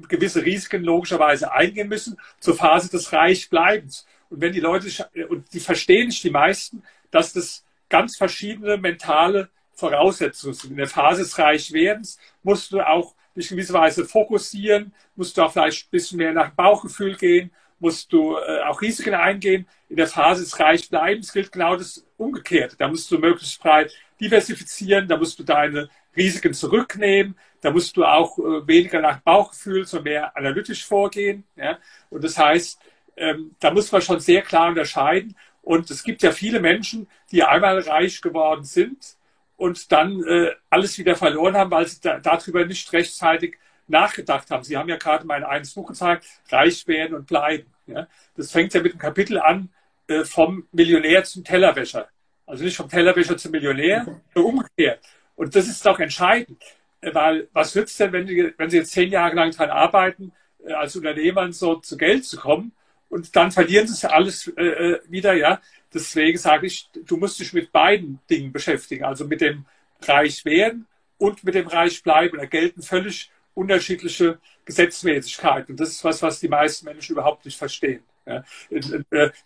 gewisse Risiken logischerweise eingehen müssen, zur Phase des Reichbleibens. Und wenn die Leute, und die verstehen nicht die meisten, dass das ganz verschiedene mentale Voraussetzungen sind. In der Phase des Reichwerdens musst du auch dich in gewisser Weise fokussieren, musst du auch vielleicht ein bisschen mehr nach Bauchgefühl gehen, musst du äh, auch Risiken eingehen. In der Phase des Reichbleibens gilt genau das Umgekehrte. Da musst du möglichst breit diversifizieren, da musst du deine Risiken zurücknehmen, da musst du auch äh, weniger nach Bauchgefühl, sondern mehr analytisch vorgehen. Ja? Und das heißt, ähm, da muss man schon sehr klar unterscheiden. Und es gibt ja viele Menschen, die einmal reich geworden sind und dann äh, alles wieder verloren haben, weil sie da, darüber nicht rechtzeitig nachgedacht haben. Sie haben ja gerade mein eines Buch gezeigt, Reich werden und bleiben. Ja? Das fängt ja mit einem Kapitel an, äh, vom Millionär zum Tellerwäscher. Also nicht vom Tellerwäscher zum Millionär, sondern umgekehrt. Und das ist doch entscheidend, äh, weil was nützt denn, wenn, die, wenn Sie jetzt zehn Jahre lang daran arbeiten, äh, als Unternehmer so zu Geld zu kommen und dann verlieren Sie es alles äh, äh, wieder, ja? Deswegen sage ich, du musst dich mit beiden Dingen beschäftigen, also mit dem Reich werden und mit dem Reich bleiben. Da gelten völlig unterschiedliche Gesetzmäßigkeiten. Und das ist was, was die meisten Menschen überhaupt nicht verstehen. Ja.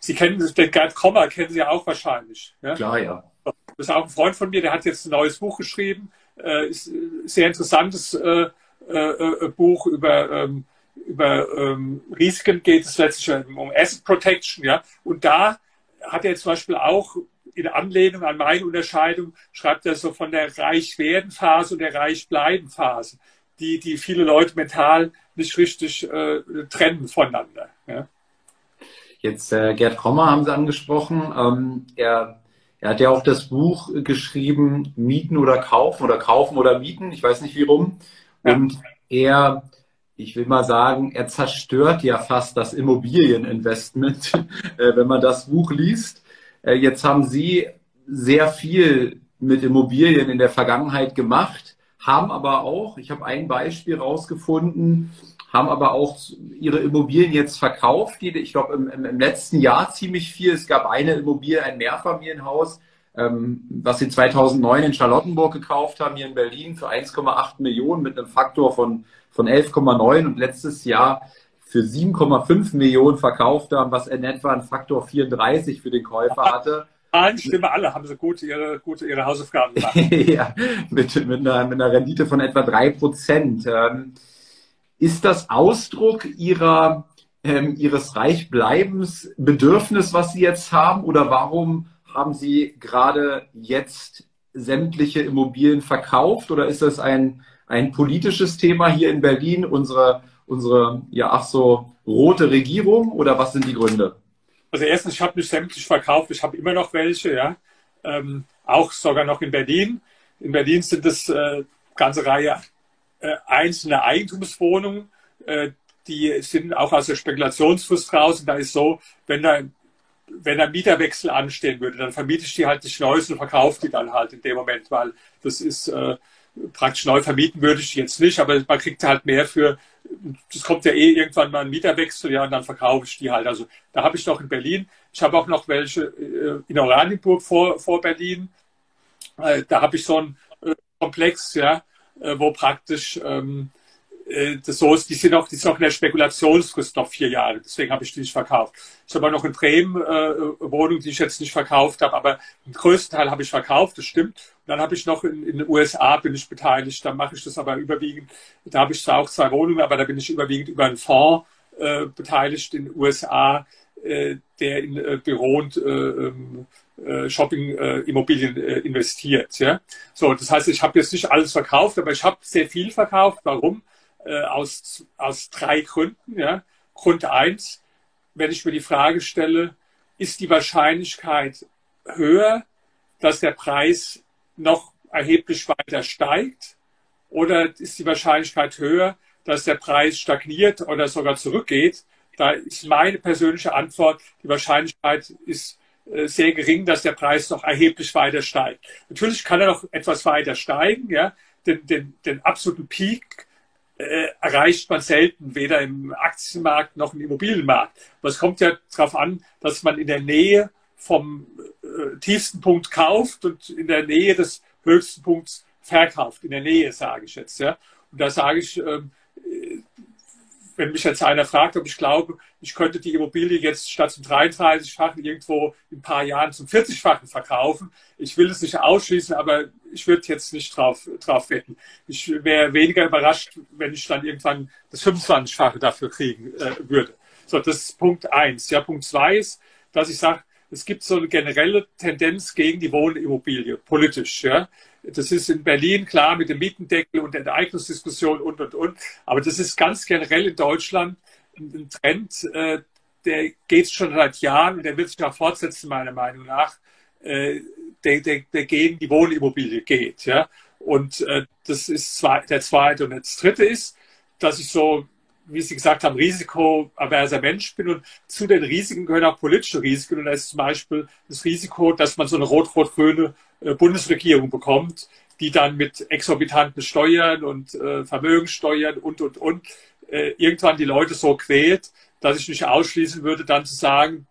Sie kennen den Gerd Kommer, kennen Sie auch wahrscheinlich. Ja? Klar, ja. Das ist auch ein Freund von mir, der hat jetzt ein neues Buch geschrieben. Äh, ist sehr interessantes äh, äh, Buch über, ähm, über ähm, Risiken geht es letztlich um Asset Protection. Ja. Und da hat er zum Beispiel auch in Anlehnung an meine Unterscheidung, schreibt er so von der Reich-Werden-Phase und der Reich-Bleiben-Phase, die, die viele Leute mental nicht richtig äh, trennen voneinander. Ja. Jetzt äh, Gerd Kommer haben Sie angesprochen. Ähm, er, er hat ja auch das Buch geschrieben, Mieten oder Kaufen oder Kaufen oder Mieten, ich weiß nicht wie rum. Und er ich will mal sagen, er zerstört ja fast das Immobilieninvestment, äh, wenn man das Buch liest. Äh, jetzt haben Sie sehr viel mit Immobilien in der Vergangenheit gemacht, haben aber auch, ich habe ein Beispiel rausgefunden, haben aber auch ihre Immobilien jetzt verkauft. Ich glaube, im, im, letzten Jahr ziemlich viel. Es gab eine Immobilie, ein Mehrfamilienhaus, ähm, was sie 2009 in Charlottenburg gekauft haben, hier in Berlin für 1,8 Millionen mit einem Faktor von von 11,9 und letztes Jahr für 7,5 Millionen verkauft haben, was in etwa ein Faktor 34 für den Käufer hatte. Zahlen stimmen alle, haben sie gut ihre, gut ihre Hausaufgaben gemacht. ja, mit, mit, einer, mit einer Rendite von etwa 3 Prozent. Ähm, ist das Ausdruck ihrer, ähm, ihres Reichbleibens Bedürfnis, was Sie jetzt haben? Oder warum haben Sie gerade jetzt sämtliche Immobilien verkauft? Oder ist das ein, ein politisches Thema hier in Berlin, unsere, unsere ja ach so rote Regierung oder was sind die Gründe? Also erstens, ich habe nicht sämtlich verkauft, ich habe immer noch welche, ja. Ähm, auch sogar noch in Berlin. In Berlin sind es äh, ganze Reihe äh, einzelne Eigentumswohnungen, äh, die sind auch aus der Spekulationsfrist raus. Und da ist so, wenn da wenn ein Mieterwechsel anstehen würde, dann vermiete ich die halt nicht neu und verkaufe die dann halt in dem Moment, weil das ist äh, praktisch neu vermieten würde ich jetzt nicht, aber man kriegt halt mehr für, das kommt ja eh irgendwann mal ein Mieterwechsel, ja, und dann verkaufe ich die halt. Also da habe ich noch in Berlin, ich habe auch noch welche äh, in Oranienburg vor, vor Berlin. Äh, da habe ich so einen äh, Komplex, ja, wo praktisch ähm, äh, das so ist, die sind noch, die sind noch in der Spekulationsfrist noch vier Jahre. Deswegen habe ich die nicht verkauft. Ich habe noch in Bremen äh, Wohnungen, die ich jetzt nicht verkauft habe, aber den größten Teil habe ich verkauft, das stimmt. Und dann habe ich noch in, in den USA bin ich beteiligt, da mache ich das aber überwiegend. Da habe ich zwar auch zwei Wohnungen, aber da bin ich überwiegend über einen Fonds äh, beteiligt in den USA, äh, der in äh, Büro äh, ähm, äh, Shopping-Immobilien äh, investiert. Ja? So, das heißt, ich habe jetzt nicht alles verkauft, aber ich habe sehr viel verkauft. Warum? aus, aus drei Gründen. Ja. Grund eins, wenn ich mir die Frage stelle, ist die Wahrscheinlichkeit höher, dass der Preis noch erheblich weiter steigt? Oder ist die Wahrscheinlichkeit höher, dass der Preis stagniert oder sogar zurückgeht? Da ist meine persönliche Antwort, die Wahrscheinlichkeit ist sehr gering, dass der Preis noch erheblich weiter steigt. Natürlich kann er noch etwas weiter steigen, ja, den, den, den absoluten Peak äh, erreicht man selten, weder im Aktienmarkt noch im Immobilienmarkt. Aber es kommt ja darauf an, dass man in der Nähe vom äh, tiefsten Punkt kauft und in der Nähe des höchsten Punkts verkauft. In der Nähe, sage ich jetzt. Ja. Und da sage ich, ähm, wenn mich jetzt einer fragt, ob ich glaube, ich könnte die Immobilie jetzt statt zum 33-fachen irgendwo in ein paar Jahren zum 40-fachen verkaufen. Ich will es nicht ausschließen, aber ich würde jetzt nicht drauf, drauf wetten. Ich wäre weniger überrascht, wenn ich dann irgendwann das 25-fache dafür kriegen äh, würde. So, das ist Punkt eins. Ja, Punkt zwei ist, dass ich sage, es gibt so eine generelle Tendenz gegen die Wohnimmobilie, politisch. Ja. Das ist in Berlin klar mit dem Mietendeckel und der Enteignungsdiskussion und, und, und. Aber das ist ganz generell in Deutschland ein Trend, äh, der geht schon seit Jahren und der wird sich auch fortsetzen, meiner Meinung nach, äh, der, der, der gegen die Wohnimmobilie geht. Ja. Und äh, das ist zwei, der zweite. Und das dritte ist, dass ich so wie Sie gesagt haben, risikoaverser Mensch bin und zu den Risiken gehören auch politische Risiken. Und da ist zum Beispiel das Risiko, dass man so eine rot-rot-grüne äh, Bundesregierung bekommt, die dann mit exorbitanten Steuern und äh, Vermögenssteuern und, und, und äh, irgendwann die Leute so quält, dass ich nicht ausschließen würde, dann zu sagen,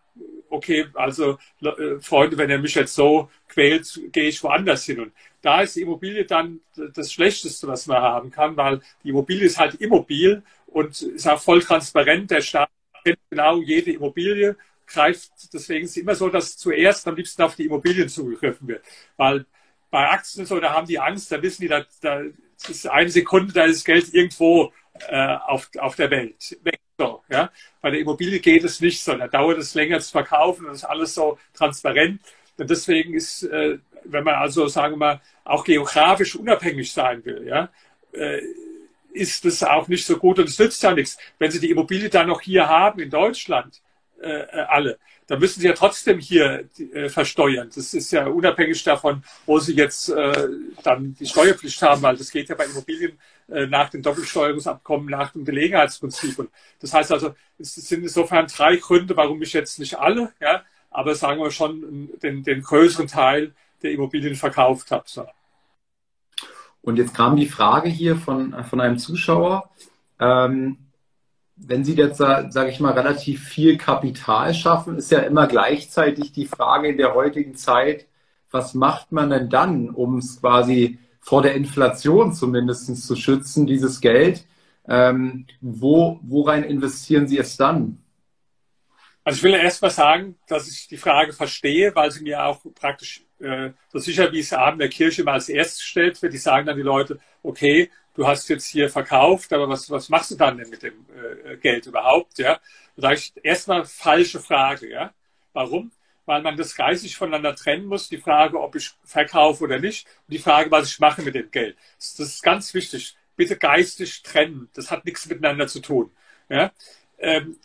okay, also äh, Freunde, wenn ihr mich jetzt so quält, gehe ich woanders hin. Und da ist die Immobilie dann das Schlechteste, was man haben kann, weil die Immobilie ist halt immobil und ist auch voll transparent. Der Staat kennt genau jede Immobilie, greift, deswegen ist es immer so, dass zuerst am liebsten auf die Immobilien zugegriffen wird. Weil bei Aktien so, da haben die Angst, da wissen die, da, da ist eine Sekunde, da ist das Geld irgendwo äh, auf, auf der Welt. Weg, so, ja. Bei der Immobilie geht es nicht so, da dauert es länger zu verkaufen und ist alles so transparent. Und deswegen ist, äh, wenn man also, sagen wir mal, auch geografisch unabhängig sein will, ja, äh, ist das auch nicht so gut und es nützt ja nichts. Wenn Sie die Immobilie dann noch hier haben in Deutschland, äh, äh, alle, dann müssen Sie ja trotzdem hier äh, versteuern. Das ist ja unabhängig davon, wo Sie jetzt äh, dann die Steuerpflicht haben, weil das geht ja bei Immobilien äh, nach dem Doppelsteuerungsabkommen, nach dem Gelegenheitsprinzip. Und das heißt also, es sind insofern drei Gründe, warum ich jetzt nicht alle, ja, aber sagen wir schon den, den größeren Teil der Immobilien verkauft habe. So. Und jetzt kam die Frage hier von, von einem Zuschauer, ähm, wenn Sie jetzt, sage ich mal, relativ viel Kapital schaffen, ist ja immer gleichzeitig die Frage in der heutigen Zeit, was macht man denn dann, um es quasi vor der Inflation zumindest zu schützen, dieses Geld? Ähm, wo, worein investieren Sie es dann? Also ich will erst mal sagen, dass ich die Frage verstehe, weil sie mir auch praktisch äh, so sicher wie es Abend der Kirche mal als erstes gestellt wird. Die sagen dann die Leute, okay, du hast jetzt hier verkauft, aber was, was machst du dann denn mit dem äh, Geld überhaupt? Ja, da sage ich erstmal falsche Frage. Ja, warum? Weil man das geistig voneinander trennen muss. Die Frage, ob ich verkaufe oder nicht, und die Frage, was ich mache mit dem Geld. Das, das ist ganz wichtig. Bitte geistig trennen. Das hat nichts miteinander zu tun. Ja, ähm,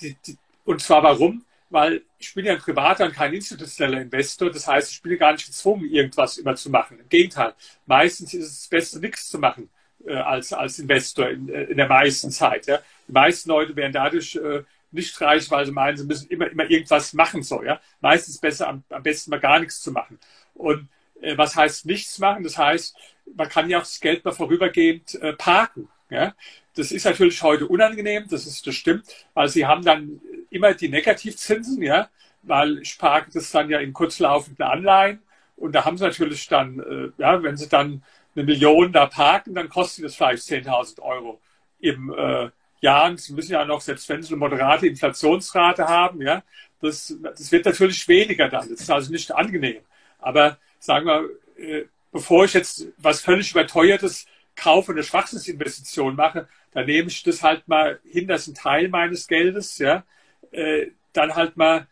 die, die, und zwar warum? Weil ich bin ja ein privater und kein institutioneller Investor. Das heißt, ich bin ja gar nicht gezwungen, irgendwas immer zu machen. Im Gegenteil. Meistens ist es Beste, nichts zu machen äh, als, als Investor in, äh, in der meisten Zeit. Ja. Die meisten Leute werden dadurch äh, nicht reich, weil sie meinen, sie müssen immer, immer irgendwas machen. So, ja. Meistens besser, am, am besten mal gar nichts zu machen. Und äh, was heißt nichts machen? Das heißt, man kann ja auch das Geld mal vorübergehend äh, parken. Ja? Das ist natürlich heute unangenehm, das ist das stimmt, weil sie haben dann immer die Negativzinsen, ja, weil ich parke das dann ja in kurzlaufenden Anleihen und da haben sie natürlich dann, äh, ja, wenn sie dann eine Million da parken, dann kostet das vielleicht 10.000 Euro im äh, Jahr. Und sie müssen ja noch, selbst wenn sie eine moderate Inflationsrate haben, ja, das, das wird natürlich weniger dann. Das ist also nicht angenehm. Aber sagen wir, äh, bevor ich jetzt was völlig überteuertes kaufe, eine Schwachsinnsinvestition mache, dann nehme ich das halt mal hin, das ist ein Teil meines Geldes, ja, äh, dann halt mal,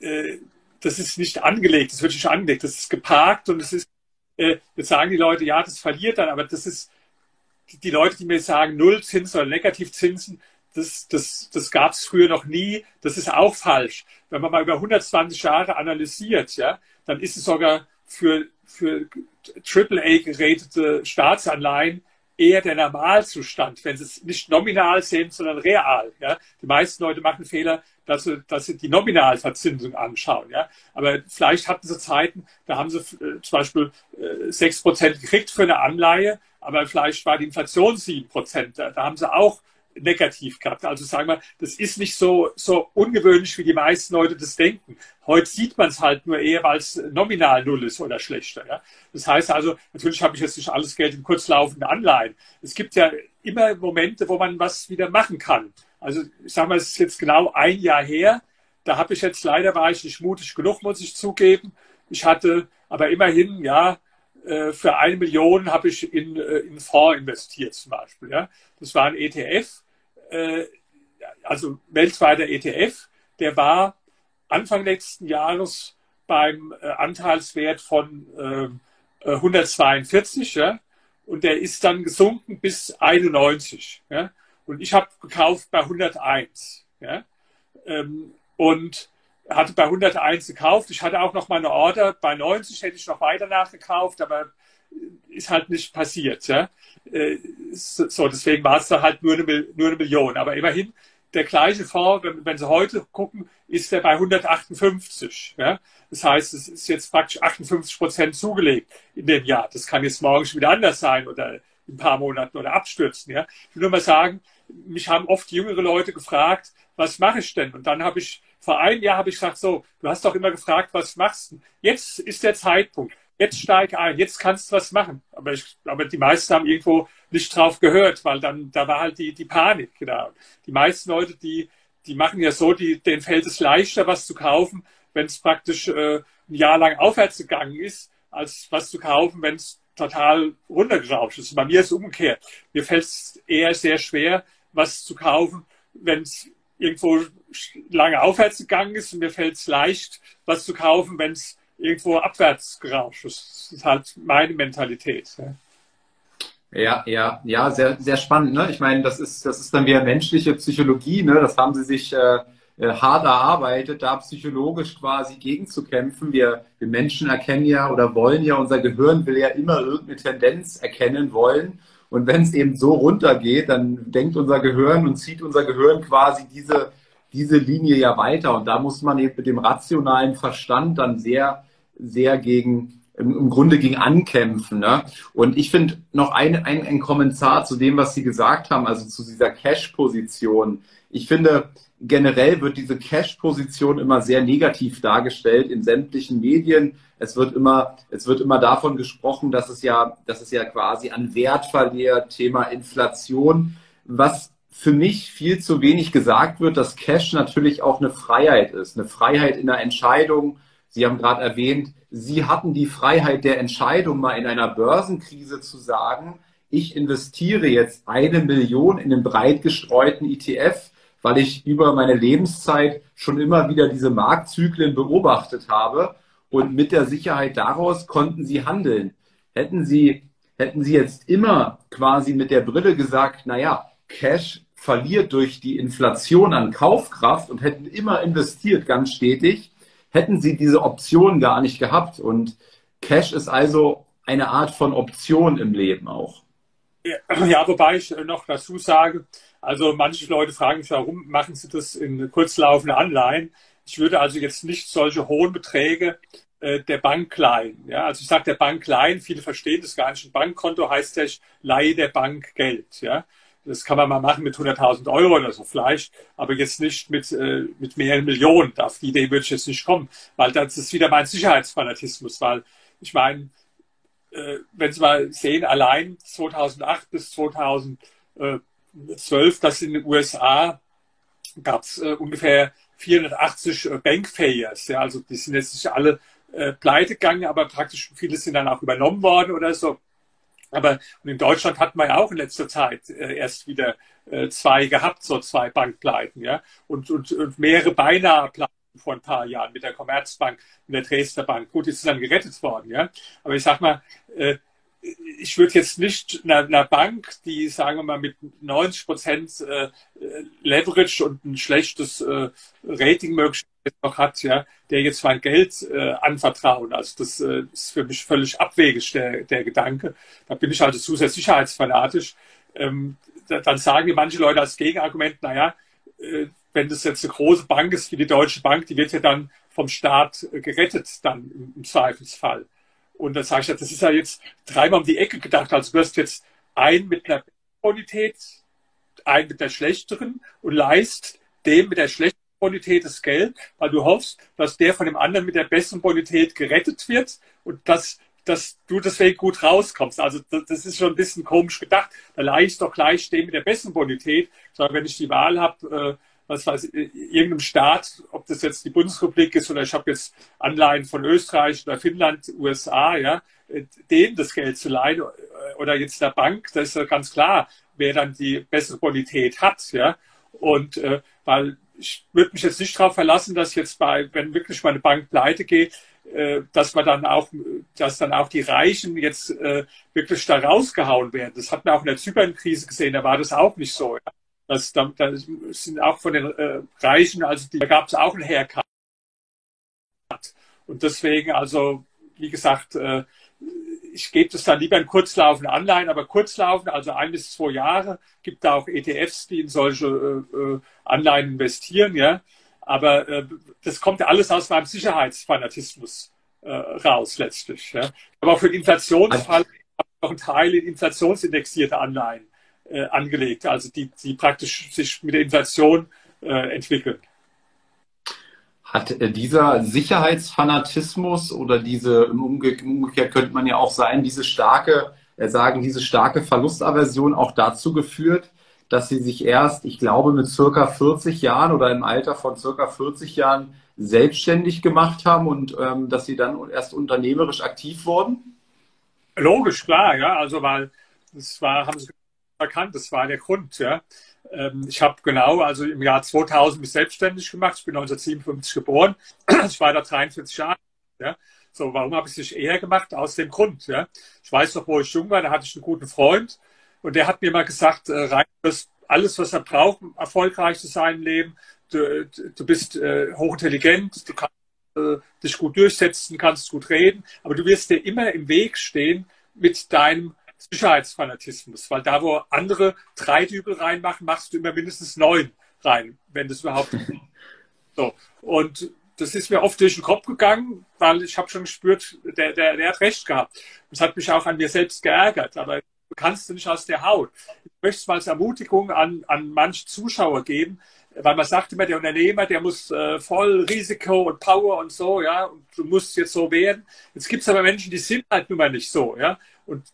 äh, das ist nicht angelegt, das wird nicht angelegt, das ist geparkt und es ist, äh, jetzt sagen die Leute, ja, das verliert dann, aber das ist, die Leute, die mir sagen, Nullzinsen oder Negativzinsen, das, das, das gab es früher noch nie. Das ist auch falsch. Wenn man mal über 120 Jahre analysiert, ja, dann ist es sogar für, für AAA-geratete Staatsanleihen eher der Normalzustand, wenn sie es nicht nominal sehen, sondern real. Ja? Die meisten Leute machen Fehler, dass sie, dass sie die Nominalverzinsung anschauen. Ja? Aber vielleicht hatten sie Zeiten, da haben sie äh, zum Beispiel äh, sechs äh, Prozent gekriegt für eine Anleihe aber vielleicht war die Inflation 7 Prozent. Da, da haben sie auch negativ gehabt. Also sagen wir, das ist nicht so, so ungewöhnlich, wie die meisten Leute das denken. Heute sieht man es halt nur eher, weil es nominal null ist oder schlechter. Ja? Das heißt also, natürlich habe ich jetzt nicht alles Geld in kurzlaufenden Anleihen. Es gibt ja immer Momente, wo man was wieder machen kann. Also ich sage mal, es ist jetzt genau ein Jahr her. Da habe ich jetzt leider war ich nicht mutig genug, muss ich zugeben. Ich hatte aber immerhin, ja, äh, für eine Million habe ich in, äh, in Fonds investiert zum Beispiel. Ja. Das war ein ETF, äh, also weltweiter ETF, der war Anfang letzten Jahres beim Anteilswert von 142 ja, und der ist dann gesunken bis 91. Ja. Und ich habe gekauft bei 101. Ja. Ähm, und hatte bei 101 gekauft. Ich hatte auch noch mal eine Order. Bei 90 hätte ich noch weiter nachgekauft, aber ist halt nicht passiert. Ja? Äh, so, deswegen war es da halt nur eine, nur eine Million. Aber immerhin, der gleiche Fonds, wenn, wenn Sie heute gucken, ist der bei 158. Ja? Das heißt, es ist jetzt praktisch 58 Prozent zugelegt in dem Jahr. Das kann jetzt morgen schon wieder anders sein oder in ein paar Monaten oder abstürzen. Ja? Ich will nur mal sagen, mich haben oft jüngere Leute gefragt, was mache ich denn? Und dann habe ich vor einem Jahr habe ich gesagt, so, du hast doch immer gefragt, was machst du? Jetzt ist der Zeitpunkt. Jetzt steig ein, jetzt kannst du was machen. Aber, ich, aber die meisten haben irgendwo nicht drauf gehört, weil dann, da war halt die, die Panik. Genau. Die meisten Leute, die, die machen ja so, die, denen fällt es leichter, was zu kaufen, wenn es praktisch äh, ein Jahr lang aufwärts gegangen ist, als was zu kaufen, wenn es total runtergerauscht ist. Bei mir ist es umgekehrt. Mir fällt es eher sehr schwer, was zu kaufen, wenn es irgendwo lange aufwärts gegangen ist und mir fällt es leicht, was zu kaufen, wenn es irgendwo abwärts gerauscht. Das ist halt meine Mentalität. Ja, ja, ja, sehr, sehr spannend. Ne? Ich meine, das ist, das ist dann wieder menschliche Psychologie. Ne? Das haben sie sich äh, äh hart erarbeitet, da psychologisch quasi gegenzukämpfen. Wir, wir Menschen erkennen ja oder wollen ja, unser Gehirn will ja immer irgendeine Tendenz erkennen wollen. Und wenn es eben so runtergeht, dann denkt unser Gehirn und zieht unser Gehirn quasi diese, diese Linie ja weiter. Und da muss man eben mit dem rationalen Verstand dann sehr, sehr gegen, im, Grunde gegen ankämpfen. Ne? Und ich finde noch ein, ein, ein Kommentar zu dem, was Sie gesagt haben, also zu dieser Cash-Position. Ich finde, generell wird diese Cash-Position immer sehr negativ dargestellt in sämtlichen Medien. Es wird immer, es wird immer davon gesprochen, dass es ja, dass es ja quasi an Wert verliert, Thema Inflation. Was für mich viel zu wenig gesagt wird, dass Cash natürlich auch eine Freiheit ist, eine Freiheit in der Entscheidung. Sie haben gerade erwähnt, Sie hatten die Freiheit der Entscheidung, mal in einer Börsenkrise zu sagen, ich investiere jetzt eine Million in einen breit gestreuten ETF weil ich über meine Lebenszeit schon immer wieder diese Marktzyklen beobachtet habe und mit der Sicherheit daraus konnten sie handeln. Hätten sie, hätten sie jetzt immer quasi mit der Brille gesagt, naja, Cash verliert durch die Inflation an Kaufkraft und hätten immer investiert, ganz stetig, hätten sie diese Option gar nicht gehabt. Und Cash ist also eine Art von Option im Leben auch. Ja, wobei ich noch dazu sage, also manche Leute fragen mich, warum machen sie das in kurzlaufende Anleihen? Ich würde also jetzt nicht solche hohen Beträge äh, der Bank leihen. Ja, also ich sage der Bank leihen, viele verstehen das gar nicht. Ein Bankkonto heißt ja, ich leihe der Bank Geld. Ja, das kann man mal machen mit 100.000 Euro oder so vielleicht, aber jetzt nicht mit, äh, mit mehreren Millionen. Auf die Idee würde ich jetzt nicht kommen, weil das ist wieder mein Sicherheitsfanatismus, weil ich meine, äh, wenn Sie mal sehen, allein 2008 bis 2000, 12, dass in den USA gab es äh, ungefähr 480 äh, Bankfailures. Ja, also die sind jetzt nicht alle äh, pleite gegangen, aber praktisch viele sind dann auch übernommen worden oder so. Aber in Deutschland hatten wir ja auch in letzter Zeit äh, erst wieder äh, zwei gehabt, so zwei Bankpleiten, ja, und, und, und mehrere beinahe Pleiten vor ein paar Jahren mit der Commerzbank und der Dresdner Bank. Gut, die sind dann gerettet worden, ja. Aber ich sag mal, äh, ich würde jetzt nicht einer, Bank, die, sagen wir mal, mit 90 Prozent äh, Leverage und ein schlechtes äh, Rating möglicherweise noch hat, ja, der jetzt mein Geld äh, anvertrauen. Also das äh, ist für mich völlig abwegig, der, der Gedanke. Da bin ich also zu sehr sicherheitsfanatisch. Ähm, da, dann sagen mir manche Leute als Gegenargument, naja, äh, wenn das jetzt eine große Bank ist wie die Deutsche Bank, die wird ja dann vom Staat äh, gerettet, dann im Zweifelsfall. Und dann sage ich, das ist ja jetzt dreimal um die Ecke gedacht, als wirst du jetzt einen mit einer Bonität, einen mit der schlechteren und leist dem mit der schlechteren Bonität das Geld, weil du hoffst, dass der von dem anderen mit der besseren Bonität gerettet wird und dass, dass du deswegen gut rauskommst. Also das, das ist schon ein bisschen komisch gedacht. Da leih ich doch gleich dem mit der besseren Bonität, sondern wenn ich die Wahl habe, äh, was weiß ich, irgendeinem Staat, ob das jetzt die Bundesrepublik ist oder ich habe jetzt Anleihen von Österreich oder Finnland, USA, ja, denen das Geld zu leihen oder jetzt der Bank, das ist ja ganz klar, wer dann die bessere Bonität hat, ja. Und äh, weil ich würde mich jetzt nicht darauf verlassen, dass jetzt bei, wenn wirklich meine Bank pleite geht, äh, dass man dann auch, dass dann auch die Reichen jetzt äh, wirklich da rausgehauen werden. Das hat man auch in der Zypern-Krise gesehen, da war das auch nicht so. Ja. Das, da, da sind auch von den äh, Reichen, also die, da gab es auch einen Haircut. Und deswegen, also, wie gesagt, äh, ich gebe das dann lieber in kurzlaufende Anleihen, aber kurzlaufende, also ein bis zwei Jahre, gibt da auch ETFs, die in solche äh, äh, Anleihen investieren, ja. Aber äh, das kommt ja alles aus meinem Sicherheitsfanatismus äh, raus letztlich. Ja. Aber auch für den Inflationsfall ich noch einen Teil in inflationsindexierte Anleihen äh, angelegt, also die, die praktisch sich mit der Inflation äh, entwickeln. Hat äh, dieser Sicherheitsfanatismus oder diese, im Umgekehrt könnte man ja auch sein, diese starke, äh, sagen, diese starke Verlustaversion auch dazu geführt, dass sie sich erst, ich glaube, mit circa 40 Jahren oder im Alter von circa 40 Jahren selbstständig gemacht haben und ähm, dass sie dann erst unternehmerisch aktiv wurden? Logisch, klar, ja. Also weil das war, haben sie erkannt, das war der Grund, ja. Ähm, ich habe genau, also im Jahr 2000 mich selbstständig gemacht. Ich bin 1957 geboren. Ich war da 43 Jahre. Ja. So, warum habe ich es nicht eher gemacht? Aus dem Grund. Ja. Ich weiß noch, wo ich jung war, da hatte ich einen guten Freund und der hat mir mal gesagt, äh, Rein, alles, was er braucht, um erfolgreich zu sein im Leben. Du, du bist äh, hochintelligent, du kannst äh, dich gut durchsetzen, kannst gut reden, aber du wirst dir immer im Weg stehen mit deinem Sicherheitsfanatismus, weil da, wo andere drei Dübel reinmachen, machst du immer mindestens neun rein, wenn das überhaupt. so. Und das ist mir oft durch den Kopf gegangen, weil ich habe schon gespürt, der, der, der hat recht gehabt. Das hat mich auch an mir selbst geärgert, aber du kannst du nicht aus der Haut. Ich möchte es mal als Ermutigung an, an manche Zuschauer geben, weil man sagt immer, der Unternehmer, der muss äh, voll Risiko und Power und so, ja, und du musst jetzt so werden. Jetzt gibt es aber Menschen, die sind halt nun mal nicht so, ja. Und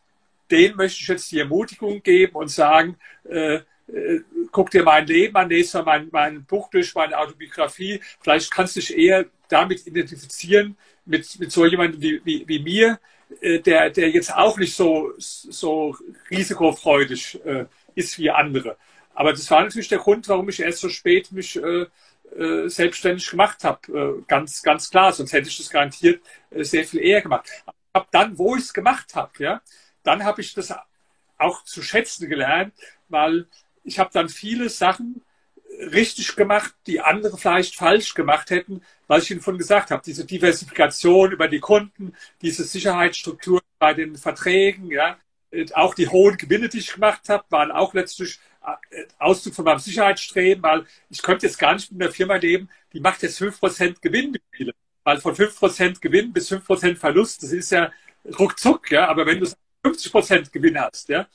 denen möchte ich jetzt die Ermutigung geben und sagen, äh, äh, guck dir mein Leben an, lese mal mein, mein Buch durch, meine Autobiografie. Vielleicht kannst du dich eher damit identifizieren, mit, mit so jemandem wie, wie, wie mir, äh, der, der jetzt auch nicht so, so risikofreudig äh, ist wie andere. Aber das war natürlich der Grund, warum ich erst so spät mich äh, äh, selbstständig gemacht habe. Äh, ganz, ganz klar, sonst hätte ich das garantiert äh, sehr viel eher gemacht. Aber dann, wo ich es gemacht habe, ja, dann habe ich das auch zu schätzen gelernt, weil ich habe dann viele Sachen richtig gemacht, die andere vielleicht falsch gemacht hätten, was ich Ihnen von gesagt habe. Diese Diversifikation über die Kunden, diese Sicherheitsstruktur bei den Verträgen, ja, auch die hohen Gewinne, die ich gemacht habe, waren auch letztlich äh, Ausdruck von meinem Sicherheitsstreben, weil ich könnte jetzt gar nicht mit einer Firma leben, die macht jetzt 5% Gewinn Weil von 5% Gewinn bis 5% Verlust, das ist ja ruckzuck, ja. Aber wenn du 50 Prozent Gewinn hast, ja,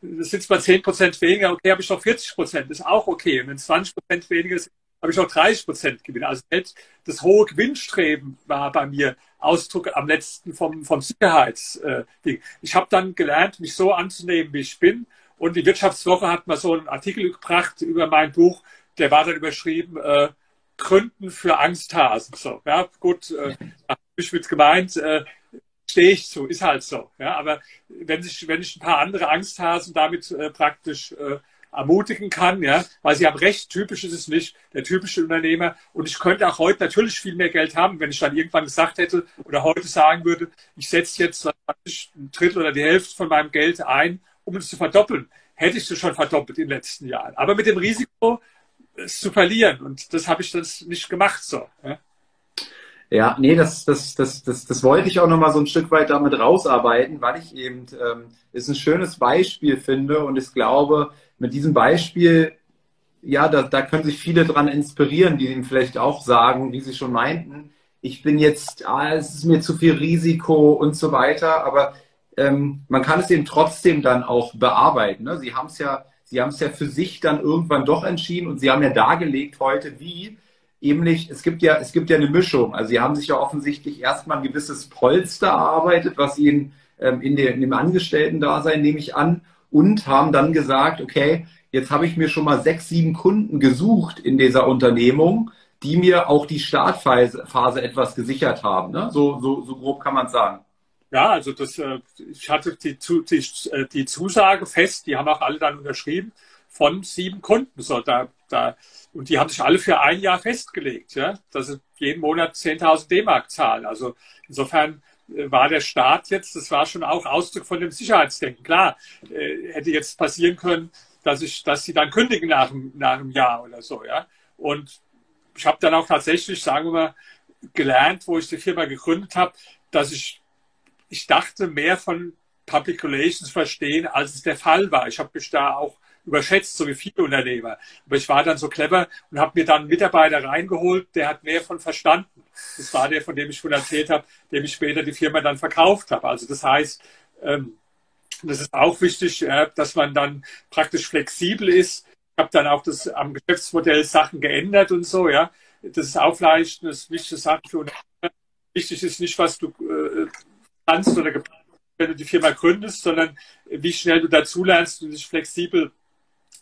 das sind zwar 10 Prozent weniger, okay, habe ich noch 40 Prozent, ist auch okay. Und wenn es 20 Prozent weniger ist, habe ich noch 30 Prozent Gewinn. Also das hohe Gewinnstreben war bei mir Ausdruck am letzten vom, vom Sicherheitsding. Äh, ich habe dann gelernt, mich so anzunehmen, wie ich bin. Und die Wirtschaftswoche hat mal so einen Artikel gebracht über mein Buch, der war dann überschrieben, äh, Gründen für Angsthasen. So, ja, gut, äh, habe ich mit gemeint, äh, stehe ich zu, ist halt so. Ja, aber wenn ich, wenn ich ein paar andere Angsthasen damit äh, praktisch äh, ermutigen kann, ja, weil sie haben recht, typisch ist es nicht, der typische Unternehmer. Und ich könnte auch heute natürlich viel mehr Geld haben, wenn ich dann irgendwann gesagt hätte oder heute sagen würde, ich setze jetzt ein Drittel oder die Hälfte von meinem Geld ein, um es zu verdoppeln. Hätte ich es schon verdoppelt in den letzten Jahren. Aber mit dem Risiko, es zu verlieren. Und das habe ich das nicht gemacht so. Ja. Ja, nee, das, das, das, das, das wollte ich auch nochmal so ein Stück weit damit rausarbeiten, weil ich eben ähm, es ein schönes Beispiel finde und ich glaube, mit diesem Beispiel, ja, da, da können sich viele dran inspirieren, die ihm vielleicht auch sagen, wie sie schon meinten, ich bin jetzt, ah, es ist mir zu viel Risiko und so weiter, aber ähm, man kann es eben trotzdem dann auch bearbeiten. Ne? Sie haben es ja, Sie haben es ja für sich dann irgendwann doch entschieden und Sie haben ja dargelegt heute, wie nämlich, es gibt ja, es gibt ja eine Mischung. Also Sie haben sich ja offensichtlich erstmal ein gewisses Polster erarbeitet, was Ihnen ähm, in, der, in dem Angestellten-Dasein nehme ich an, und haben dann gesagt, okay, jetzt habe ich mir schon mal sechs, sieben Kunden gesucht in dieser Unternehmung, die mir auch die Startphase Phase etwas gesichert haben. Ne? So, so, so grob kann man sagen. Ja, also das, äh, ich hatte die, die, äh, die Zusage fest, die haben auch alle dann unterschrieben, von sieben Kunden. So, da, da, und die haben sich alle für ein Jahr festgelegt, ja, dass sie jeden Monat 10.000 D-Mark zahlen. Also insofern äh, war der Start jetzt, das war schon auch Ausdruck von dem Sicherheitsdenken. Klar, äh, hätte jetzt passieren können, dass ich, dass sie dann kündigen nach, nach einem Jahr oder so, ja. Und ich habe dann auch tatsächlich, sagen wir mal, gelernt, wo ich die Firma gegründet habe, dass ich, ich dachte, mehr von Public Relations verstehen, als es der Fall war. Ich habe mich da auch überschätzt, so wie viele Unternehmer. Aber ich war dann so clever und habe mir dann einen Mitarbeiter reingeholt, der hat mehr von verstanden. Das war der, von dem ich schon erzählt habe, dem ich später die Firma dann verkauft habe. Also das heißt, ähm, das ist auch wichtig, dass man dann praktisch flexibel ist. Ich habe dann auch das am Geschäftsmodell Sachen geändert und so, ja. Das ist auch vielleicht eine wichtige Sache für Unternehmer. Wichtig ist nicht, was du äh, kannst oder geplant wenn du die Firma gründest, sondern wie schnell du dazulernst und dich flexibel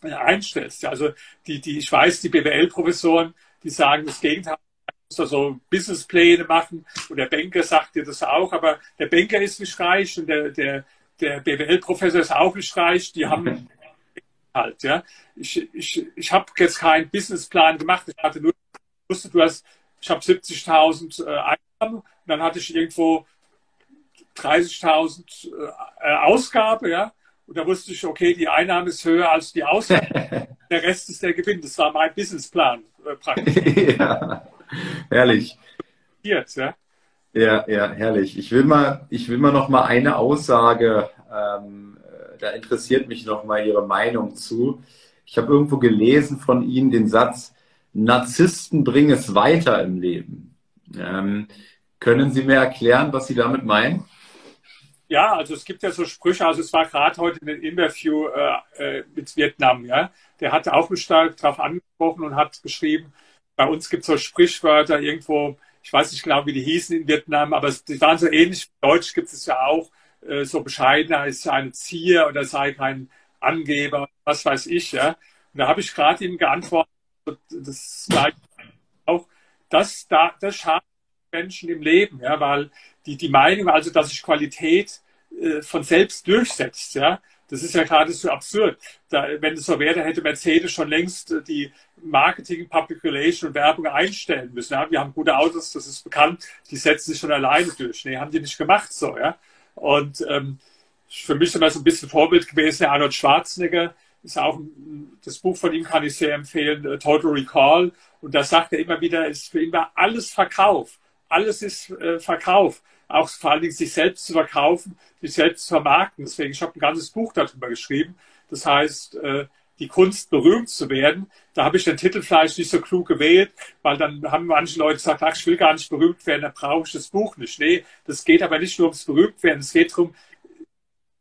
einstellst. Also die, die, ich weiß, die BWL-Professoren, die sagen das Gegenteil, du musst da so Businesspläne machen. Und der Banker sagt dir das auch, aber der Banker ist nicht reich und der, der, der BWL-Professor ist auch nicht reich, die haben halt, ja. Ich, ich, ich habe jetzt keinen Businessplan gemacht, ich hatte nur, wusste, du hast, ich habe 70.000 äh, Einnahmen. Und dann hatte ich irgendwo 30.000 äh, Ausgabe, ja. Und da wusste ich, okay, die Einnahme ist höher als die Ausgabe. der Rest ist der Gewinn. Das war mein Businessplan äh, praktisch. ja, herrlich. Jetzt, ja. Ja, ja, herrlich. Ich will mal, ich will mal noch mal eine Aussage, ähm, da interessiert mich noch mal Ihre Meinung zu. Ich habe irgendwo gelesen von Ihnen den Satz, Narzissten bringen es weiter im Leben. Ähm, können Sie mir erklären, was Sie damit meinen? Ja, also es gibt ja so Sprüche, also es war gerade heute ein Interview äh, äh, mit Vietnam, ja. Der hat auch stark darauf angesprochen und hat geschrieben, bei uns gibt es so Sprichwörter irgendwo, ich weiß nicht genau, wie die hießen in Vietnam, aber die waren so ähnlich. Deutsch gibt es ja auch äh, so bescheidener ist ein Zier oder sei kein Angeber, was weiß ich, ja. Und da habe ich gerade ihm geantwortet, das auch, das, da, das schadet Menschen im Leben, ja, weil die, die Meinung, also dass sich Qualität äh, von selbst durchsetzt, ja, das ist ja gerade so absurd. Da, wenn es so wäre, hätte Mercedes schon längst äh, die Marketing, Public Relation und Werbung einstellen müssen. Ja. Wir haben gute Autos, das ist bekannt, die setzen sich schon alleine durch. Nee, haben die nicht gemacht so, ja. Und ähm, für mich ist immer so ein bisschen Vorbild gewesen, Arnold Schwarzenegger, ist auch das Buch von ihm kann ich sehr empfehlen, äh, Total Recall. Und da sagt er immer wieder, ist für ihn war alles Verkauf alles ist äh, Verkauf. Auch vor allen Dingen sich selbst zu verkaufen, sich selbst zu vermarkten. Deswegen, ich habe ein ganzes Buch darüber geschrieben. Das heißt, äh, die Kunst berühmt zu werden. Da habe ich den Titel vielleicht nicht so klug gewählt, weil dann haben manche Leute gesagt, ach, ich will gar nicht berühmt werden, dann brauche ich das Buch nicht. Nee, das geht aber nicht nur ums berühmt werden, es geht darum,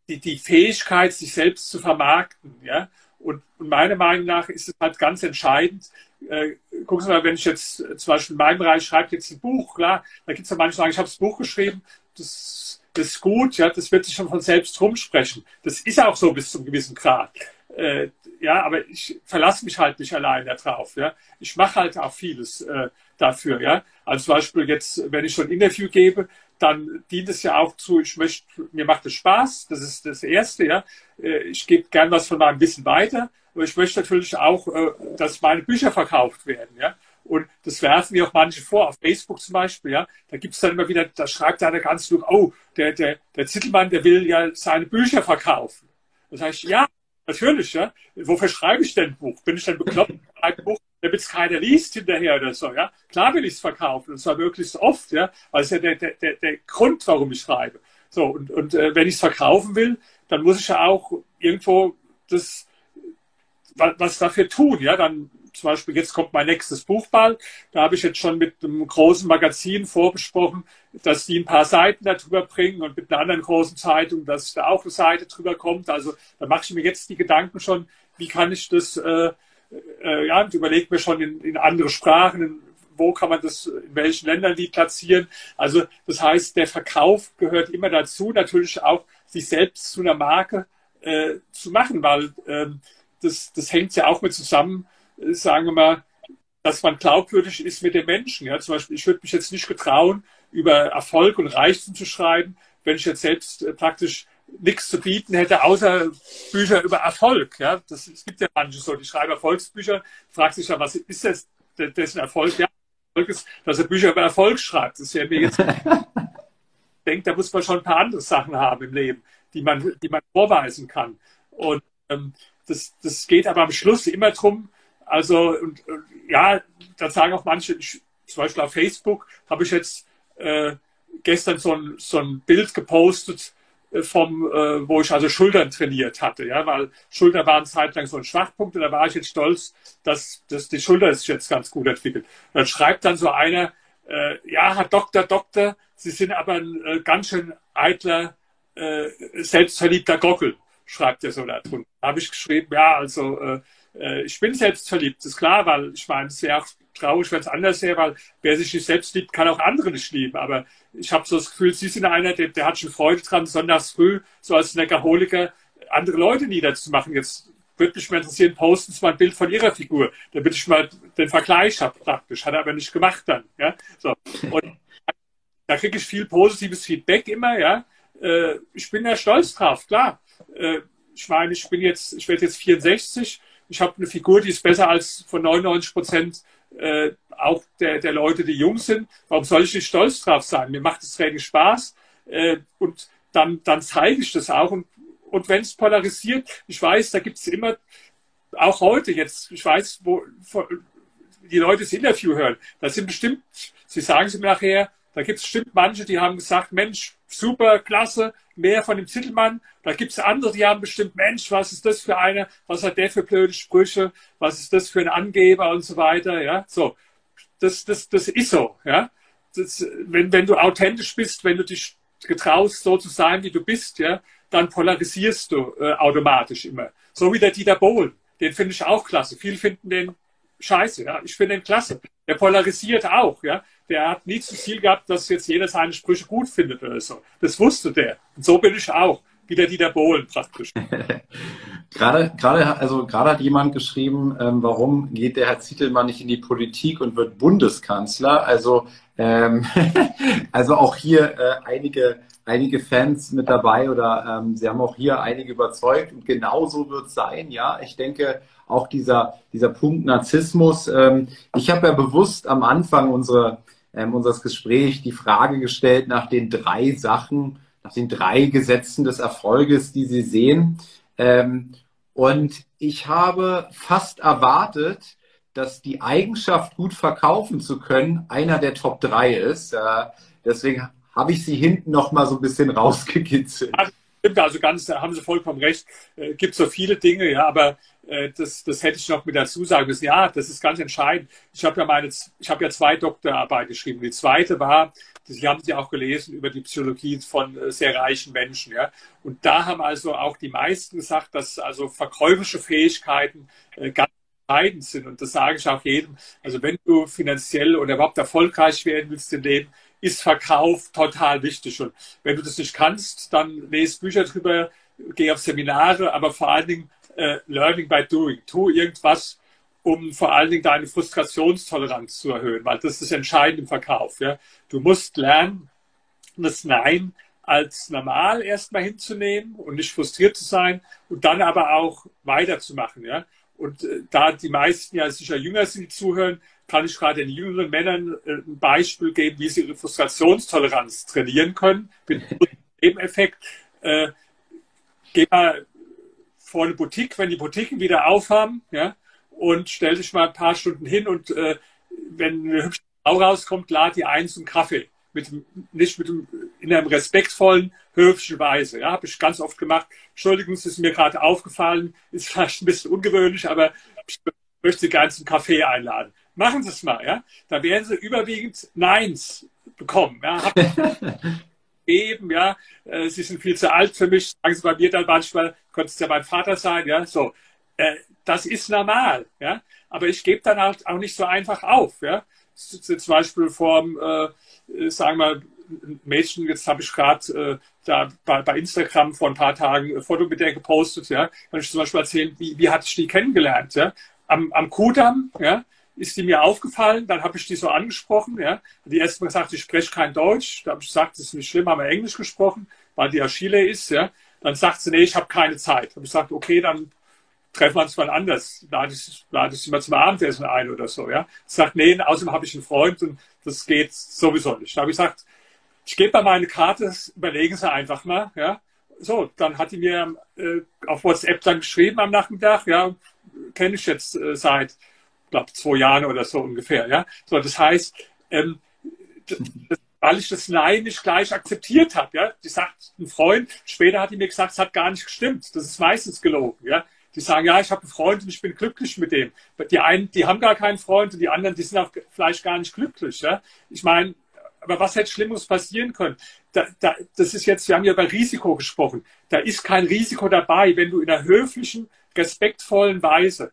die, die Fähigkeit, sich selbst zu vermarkten. Ja? Und, und meiner Meinung nach ist es halt ganz entscheidend, äh, gucken Sie mal, wenn ich jetzt äh, zum Beispiel in meinem Bereich schreibe jetzt ein Buch, klar, da gibt es ja manche, die sagen, ich habe das Buch geschrieben, das, das ist gut, ja, das wird sich schon von selbst rumsprechen. Das ist auch so bis zum gewissen Grad. Äh, ja, aber ich verlasse mich halt nicht allein darauf. Ja. Ich mache halt auch vieles äh, dafür. Ja. Also zum Beispiel jetzt, wenn ich so ein Interview gebe, dann dient es ja auch zu, ich möchte, mir macht es Spaß, das ist das Erste, ja. Äh, ich gebe gern was von meinem Wissen weiter, ich möchte natürlich auch, äh, dass meine Bücher verkauft werden, ja. Und das werfen mir auch manche vor, auf Facebook zum Beispiel, ja. Da gibt es dann immer wieder, da schreibt einer ganz durch, oh, der, der, der Zittelmann, der will ja seine Bücher verkaufen. Das heißt, ja, Natürlich, ja. Wofür schreibe ich denn ein Buch? Bin ich denn bekloppt? Ein Buch, damit es keiner liest hinterher oder so, ja. Klar will ich es verkaufen, und zwar möglichst oft, ja. Weil es ja der, der, der, der Grund, warum ich schreibe. So, und, und äh, wenn ich es verkaufen will, dann muss ich ja auch irgendwo das, was, dafür tun, ja. Dann zum Beispiel jetzt kommt mein nächstes Buch bald. Da habe ich jetzt schon mit einem großen Magazin vorbesprochen, dass die ein paar Seiten darüber bringen und mit einer anderen großen Zeitung, dass da auch eine Seite drüber kommt. Also da mache ich mir jetzt die Gedanken schon, wie kann ich das, äh, äh, ja, und überlege mir schon in, in andere Sprachen, in, wo kann man das, in welchen Ländern die platzieren. Also das heißt, der Verkauf gehört immer dazu, natürlich auch sich selbst zu einer Marke äh, zu machen, weil äh, das, das hängt ja auch mit zusammen, äh, sagen wir mal, dass man glaubwürdig ist mit den Menschen. Ja? Zum Beispiel, ich würde mich jetzt nicht getrauen, über Erfolg und Reichtum zu schreiben, wenn ich jetzt selbst äh, praktisch nichts zu bieten hätte, außer Bücher über Erfolg. Ja? Das, es gibt ja manche so, die schreiben Erfolgsbücher, fragt sich ja, was ist das, dessen Erfolg? Ja, Erfolg ist, dass er Bücher über Erfolg schreibt. Das ja mir jetzt denkt, da muss man schon ein paar andere Sachen haben im Leben, die man, die man vorweisen kann. Und ähm, das, das geht aber am Schluss immer drum. Also, und, und ja, da sagen auch manche, zum Beispiel auf Facebook habe ich jetzt äh, gestern so ein, so ein Bild gepostet, äh, vom, äh, wo ich also Schultern trainiert hatte, ja, weil Schulter waren zeitlang so ein Schwachpunkt und da war ich jetzt stolz, dass, dass die Schulter sich jetzt ganz gut entwickelt. Und dann schreibt dann so einer, äh, ja, Herr Doktor, Doktor, Sie sind aber ein äh, ganz schön eitler, äh, selbstverliebter Gockel, schreibt er so da drunter. Da habe ich geschrieben, ja, also äh, äh, ich bin selbstverliebt, ist klar, weil ich meine, es auch traurig, wenn es anders wäre, weil wer sich nicht selbst liebt, kann auch andere nicht lieben. Aber ich habe so das Gefühl, Sie sind einer, der, der hat schon Freude dran, sonntags früh, so als Neckerholiker, andere Leute niederzumachen. Jetzt würde mich mal interessieren, posten Sie mal ein Bild von Ihrer Figur, damit ich mal den Vergleich habe praktisch. Hat er aber nicht gemacht dann. Ja? So. Und da kriege ich viel positives Feedback immer, ja. Äh, ich bin ja stolz drauf, klar. Äh, ich meine, ich bin jetzt, ich werde jetzt 64. Ich habe eine Figur, die ist besser als von 99 Prozent äh, auch der, der Leute, die jung sind. Warum soll ich nicht stolz drauf sein? Mir macht das Training Spaß äh, und dann, dann zeige ich das auch. Und, und wenn es polarisiert, ich weiß, da gibt es immer, auch heute jetzt, ich weiß, wo die Leute das Interview hören, da sind bestimmt, sie sagen es mir nachher, da gibt es bestimmt manche, die haben gesagt, Mensch, super, klasse, mehr von dem Zittelmann. Da gibt es andere, die haben bestimmt, Mensch, was ist das für einer? Was hat der für blöde Sprüche? Was ist das für ein Angeber und so weiter? Ja, so. Das, das, das ist so, ja. Das, wenn, wenn du authentisch bist, wenn du dich getraust, so zu sein, wie du bist, ja, dann polarisierst du äh, automatisch immer. So wie der Dieter Bohlen. Den finde ich auch klasse. Viele finden den scheiße, ja. Ich finde den klasse. Der polarisiert auch, ja der hat nie zu Ziel gehabt, dass jetzt jeder seine Sprüche gut findet oder so. Das wusste der. Und so bin ich auch. Wie der Dieter Bohlen praktisch. gerade, gerade, also gerade hat jemand geschrieben, ähm, warum geht der Herr Zittelmann nicht in die Politik und wird Bundeskanzler? Also, ähm, also auch hier äh, einige, einige Fans mit dabei oder ähm, sie haben auch hier einige überzeugt und genauso wird es sein, ja. Ich denke, auch dieser, dieser Punkt Narzissmus. Ähm, ich habe ja bewusst am Anfang unsere, ähm, unseres Gesprächs die Frage gestellt nach den drei Sachen, nach den drei Gesetzen des Erfolges, die Sie sehen. Ähm, und ich habe fast erwartet, dass die Eigenschaft, gut verkaufen zu können, einer der Top drei ist. Deswegen habe ich sie hinten noch mal so ein bisschen rausgekitzelt. Also ganz, haben Sie vollkommen recht. Äh, gibt so viele Dinge, ja, aber das, das hätte ich noch mit dazu sagen müssen. Ja, das ist ganz entscheidend. Ich habe ja meine, ich habe ja zwei Doktorarbeiten geschrieben. Die zweite war, die haben Sie auch gelesen über die Psychologie von äh, sehr reichen Menschen. Ja, und da haben also auch die meisten gesagt, dass also verkäufische Fähigkeiten äh, ganz entscheidend sind. Und das sage ich auch jedem. Also wenn du finanziell oder überhaupt erfolgreich werden willst im Leben, ist Verkauf total wichtig. Und wenn du das nicht kannst, dann lese Bücher drüber, geh auf Seminare, aber vor allen Dingen äh, Learning by Doing. Tu irgendwas, um vor allen Dingen deine Frustrationstoleranz zu erhöhen, weil das ist entscheidend im Verkauf. Ja? Du musst lernen, das Nein als normal erstmal hinzunehmen und nicht frustriert zu sein und dann aber auch weiterzumachen. Ja? Und äh, da die meisten ja sicher jünger sind, die zuhören, kann ich gerade den jüngeren Männern äh, ein Beispiel geben, wie sie ihre Frustrationstoleranz trainieren können. Mit dem Effekt. Äh, geh mal vor eine Boutique, wenn die Boutiquen wieder aufhaben, ja, und stell dich mal ein paar Stunden hin und äh, wenn eine hübsche Frau rauskommt, lad die ein zum Kaffee. Mit, nicht mit dem, in einem respektvollen, höfischen Weise. Ja, habe ich ganz oft gemacht. Entschuldigung, es ist mir gerade aufgefallen, ist vielleicht ein bisschen ungewöhnlich, aber ich möchte Sie gerne zum Kaffee einladen. Machen Sie es mal, ja. Da werden Sie überwiegend Neins bekommen. Ja. Eben, ja, äh, Sie sind viel zu alt für mich, sagen Sie bei mir dann manchmal, könnte es ja mein Vater sein, ja, so. Äh, das ist normal, ja. Aber ich gebe dann auch, auch nicht so einfach auf, ja. Zum Beispiel vor, äh, sagen wir, Mädchen, jetzt habe ich gerade äh, da bei, bei, Instagram vor ein paar Tagen ein Foto mit der gepostet, ja, kann ich zum Beispiel erzählen, wie, wie hatte ich die kennengelernt, ja, am, am Kudamm, ja, ist die mir aufgefallen, dann habe ich die so angesprochen, ja, die erst mal gesagt, ich spreche kein Deutsch, da habe ich gesagt, das ist nicht schlimm, haben wir Englisch gesprochen, weil die ja Chile ist, ja, dann sagt sie, nee, ich habe keine Zeit, habe ich gesagt, okay, dann treffen wir uns mal anders, lade ich, lade ich sie mal zum Abendessen ein oder so, ja, sagt, nee, außerdem habe ich einen Freund und das geht sowieso nicht, da habe ich gesagt, ich gebe mal meine Karte, überlegen Sie einfach mal, ja. So, dann hat die mir äh, auf WhatsApp dann geschrieben am Nachmittag, ja, kenne ich jetzt äh, seit, glaube zwei Jahren oder so ungefähr, ja. So, das heißt, ähm, das, weil ich das Nein nicht gleich akzeptiert habe, ja. Die sagt ein Freund, später hat die mir gesagt, es hat gar nicht gestimmt. Das ist meistens gelogen, ja. Die sagen, ja, ich habe einen Freund und ich bin glücklich mit dem. Die einen, die haben gar keinen Freund und die anderen, die sind auch vielleicht gar nicht glücklich, ja. Ich meine, aber was hätte Schlimmes passieren können? Da, da, das ist jetzt, wir haben ja über Risiko gesprochen. Da ist kein Risiko dabei, wenn du in einer höflichen, respektvollen Weise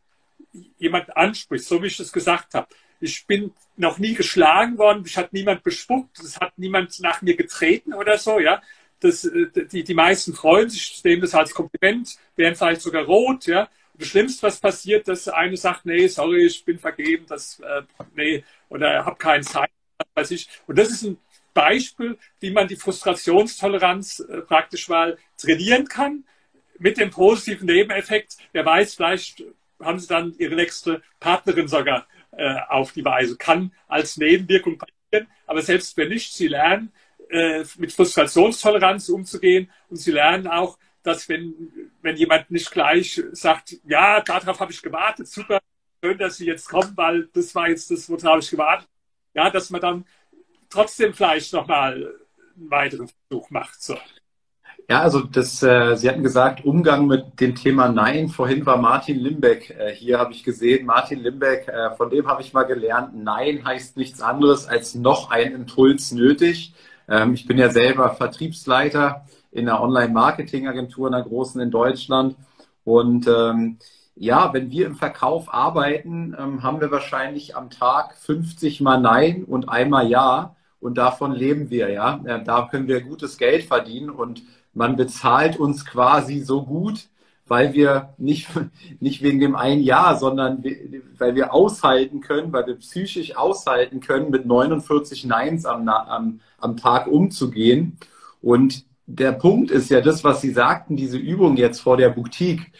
jemanden ansprichst, so wie ich das gesagt habe. Ich bin noch nie geschlagen worden, mich hat niemand bespuckt, es hat niemand nach mir getreten oder so, ja. Das, äh, die, die meisten freuen sich, nehmen das als Kompliment, werden vielleicht sogar rot, ja. Das Schlimmste, was passiert, dass eine sagt, nee, sorry, ich bin vergeben, das, äh, nee, oder habe keinen Zeit weiß ich. Und das ist ein Beispiel, wie man die Frustrationstoleranz äh, praktisch mal trainieren kann mit dem positiven Nebeneffekt. Wer weiß, vielleicht haben Sie dann Ihre nächste Partnerin sogar äh, auf die Weise. Kann als Nebenwirkung passieren, aber selbst wenn nicht, Sie lernen äh, mit Frustrationstoleranz umzugehen und Sie lernen auch, dass wenn, wenn jemand nicht gleich sagt, ja, darauf habe ich gewartet, super, schön, dass Sie jetzt kommen, weil das war jetzt das, worauf ich gewartet ja, dass man dann trotzdem vielleicht nochmal einen weiteren Versuch macht. So. Ja, also das, äh, Sie hatten gesagt, Umgang mit dem Thema Nein. Vorhin war Martin Limbeck äh, hier, habe ich gesehen. Martin Limbeck, äh, von dem habe ich mal gelernt, Nein heißt nichts anderes als noch ein Impuls nötig. Ähm, ich bin ja selber Vertriebsleiter in einer Online-Marketing-Agentur, einer großen in Deutschland. Und ähm, ja, wenn wir im Verkauf arbeiten, ähm, haben wir wahrscheinlich am Tag 50 mal Nein und einmal Ja. Und davon leben wir, ja. Äh, da können wir gutes Geld verdienen und man bezahlt uns quasi so gut, weil wir nicht, nicht wegen dem einen Jahr, sondern weil wir aushalten können, weil wir psychisch aushalten können, mit 49 Neins am, am, am Tag umzugehen. Und der Punkt ist ja das, was Sie sagten, diese Übung jetzt vor der Boutique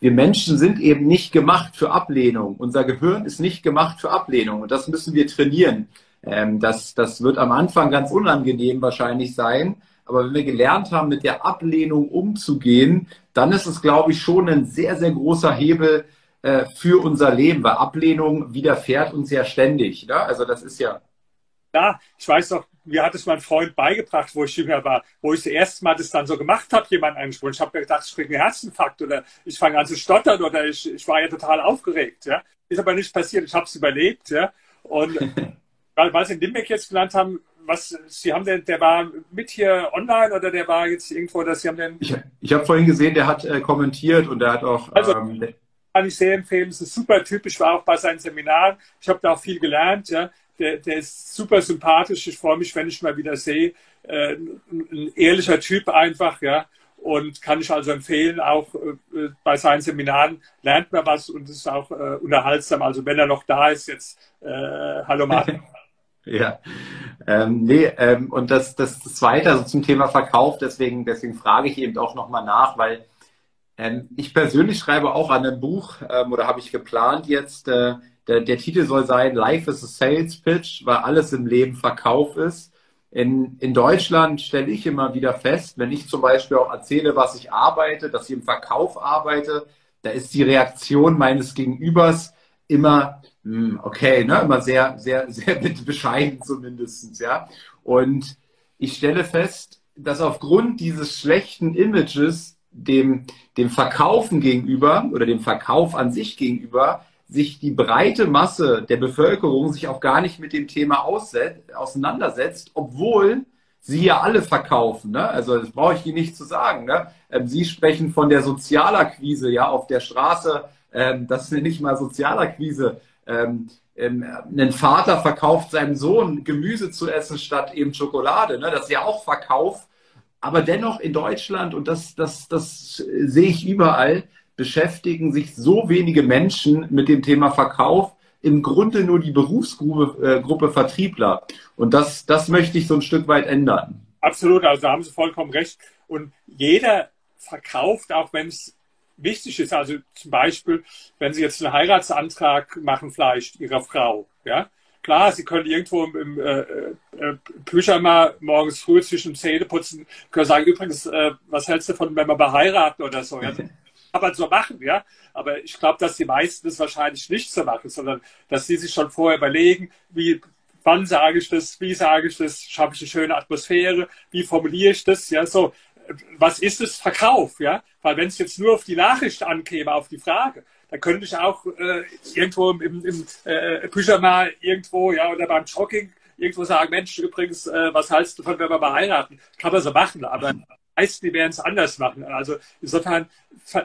wir Menschen sind eben nicht gemacht für Ablehnung. Unser Gehirn ist nicht gemacht für Ablehnung und das müssen wir trainieren. Ähm, das, das wird am Anfang ganz unangenehm wahrscheinlich sein, aber wenn wir gelernt haben, mit der Ablehnung umzugehen, dann ist es, glaube ich, schon ein sehr, sehr großer Hebel äh, für unser Leben, weil Ablehnung widerfährt uns ja ständig. Ne? Also das ist ja ja, ich weiß noch, mir hat es mein Freund beigebracht, wo ich jünger war, wo ich das erste Mal das dann so gemacht habe, jemanden angesprochen. Ich habe mir gedacht, ich kriege einen Herzinfarkt oder ich fange an zu stottern oder ich, ich war ja total aufgeregt. Ja. Ist aber nicht passiert, ich habe es überlebt. Ja. Und weil, weil Sie in Limbeck jetzt genannt haben, was, Sie haben den, der war mit hier online oder der war jetzt irgendwo, dass Sie haben den. Ich, ich habe vorhin gesehen, der hat äh, kommentiert und der hat auch. Also, ähm, kann ich sehr empfehlen. Es ist super typisch, war auch bei seinen Seminaren. Ich habe da auch viel gelernt. Ja der, der ist super sympathisch. Ich freue mich, wenn ich mal wieder sehe. Äh, ein ehrlicher Typ einfach, ja. Und kann ich also empfehlen, auch äh, bei seinen Seminaren lernt man was und ist auch äh, unterhaltsam. Also wenn er noch da ist, jetzt äh, hallo Martin. Ja, ähm, nee, ähm, und das, das, Zweite, also zum Thema Verkauf, deswegen, deswegen frage ich eben auch nochmal nach, weil ähm, ich persönlich schreibe auch an einem Buch ähm, oder habe ich geplant jetzt, äh, der, der Titel soll sein Life is a Sales Pitch, weil alles im Leben Verkauf ist. In, in Deutschland stelle ich immer wieder fest, wenn ich zum Beispiel auch erzähle, was ich arbeite, dass ich im Verkauf arbeite, da ist die Reaktion meines Gegenübers immer, okay, ne, immer sehr, sehr, sehr bescheiden zumindest, ja. Und ich stelle fest, dass aufgrund dieses schlechten Images dem, dem Verkaufen gegenüber oder dem Verkauf an sich gegenüber sich die breite Masse der Bevölkerung sich auch gar nicht mit dem Thema auseinandersetzt, obwohl sie ja alle verkaufen. Ne? Also das brauche ich Ihnen nicht zu sagen. Ne? Ähm, sie sprechen von der Sozialakquise ja auf der Straße. Ähm, das ist nicht mal Sozialakquise. Ähm, ähm, ein Vater verkauft seinem Sohn Gemüse zu essen statt eben Schokolade. Ne? Das ist ja auch Verkauf. Aber dennoch in Deutschland, und das, das, das sehe ich überall, beschäftigen sich so wenige Menschen mit dem Thema Verkauf, im Grunde nur die Berufsgruppe äh, Gruppe Vertriebler. Und das, das möchte ich so ein Stück weit ändern. Absolut, also da haben Sie vollkommen recht. Und jeder verkauft, auch wenn es wichtig ist. Also zum Beispiel, wenn Sie jetzt einen Heiratsantrag machen, vielleicht Ihrer Frau, ja. Klar, Sie können irgendwo im, im äh, äh, Pyjama morgens früh zwischen Zähneputzen können sagen, übrigens, äh, was hältst du davon, wenn wir mal heiraten oder so? Ja? aber so machen, ja. Aber ich glaube, dass die meisten das wahrscheinlich nicht so machen, sondern dass sie sich schon vorher überlegen, wie, wann sage ich das, wie sage ich das, schaffe ich eine schöne Atmosphäre, wie formuliere ich das, ja, so. Was ist es? Verkauf, ja? Weil wenn es jetzt nur auf die Nachricht ankäme, auf die Frage, dann könnte ich auch äh, irgendwo im, im äh, Pyjama irgendwo, ja, oder beim Jogging irgendwo sagen, Mensch, übrigens, äh, was hältst du von, wenn wir mal heiraten? Kann man so machen, aber meisten, die werden es anders machen. Also insofern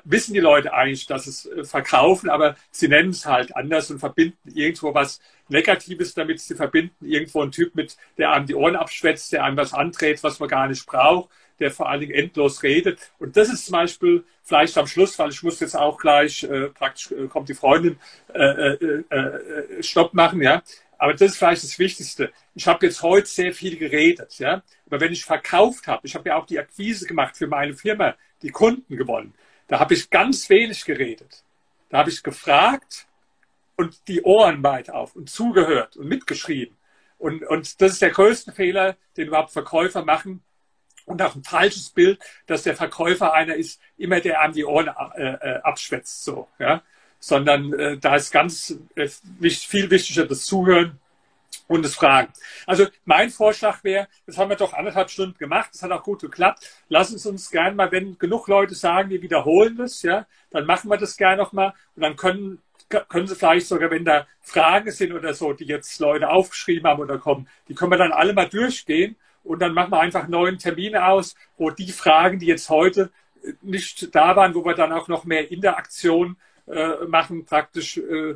wissen die Leute eigentlich, dass es äh, verkaufen, aber sie nennen es halt anders und verbinden irgendwo was Negatives damit. Sie verbinden irgendwo einen Typ mit, der einem die Ohren abschwätzt, der einem was andreht, was man gar nicht braucht, der vor allen Dingen endlos redet. Und das ist zum Beispiel vielleicht am Schluss, weil ich muss jetzt auch gleich, äh, praktisch äh, kommt die Freundin, äh, äh, äh Stopp machen, ja. Aber das ist vielleicht das Wichtigste. Ich habe jetzt heute sehr viel geredet, ja. Aber wenn ich verkauft habe, ich habe ja auch die Akquise gemacht für meine Firma, die Kunden gewonnen. Da habe ich ganz wenig geredet. Da habe ich gefragt und die Ohren weit auf und zugehört und mitgeschrieben. Und, und das ist der größte Fehler, den überhaupt Verkäufer machen. Und auch ein falsches Bild, dass der Verkäufer einer ist, immer der an die Ohren äh, äh abschwätzt, so, ja sondern äh, da ist ganz äh, viel wichtiger das Zuhören und das Fragen. Also mein Vorschlag wäre, das haben wir doch anderthalb Stunden gemacht, das hat auch gut geklappt. Lassen Sie uns gerne mal, wenn genug Leute sagen, wir wiederholen das, ja, dann machen wir das gerne nochmal und dann können können Sie vielleicht sogar, wenn da Fragen sind oder so, die jetzt Leute aufgeschrieben haben oder kommen, die können wir dann alle mal durchgehen und dann machen wir einfach neuen Termine aus, wo die Fragen, die jetzt heute nicht da waren, wo wir dann auch noch mehr Interaktion äh, machen, praktisch äh,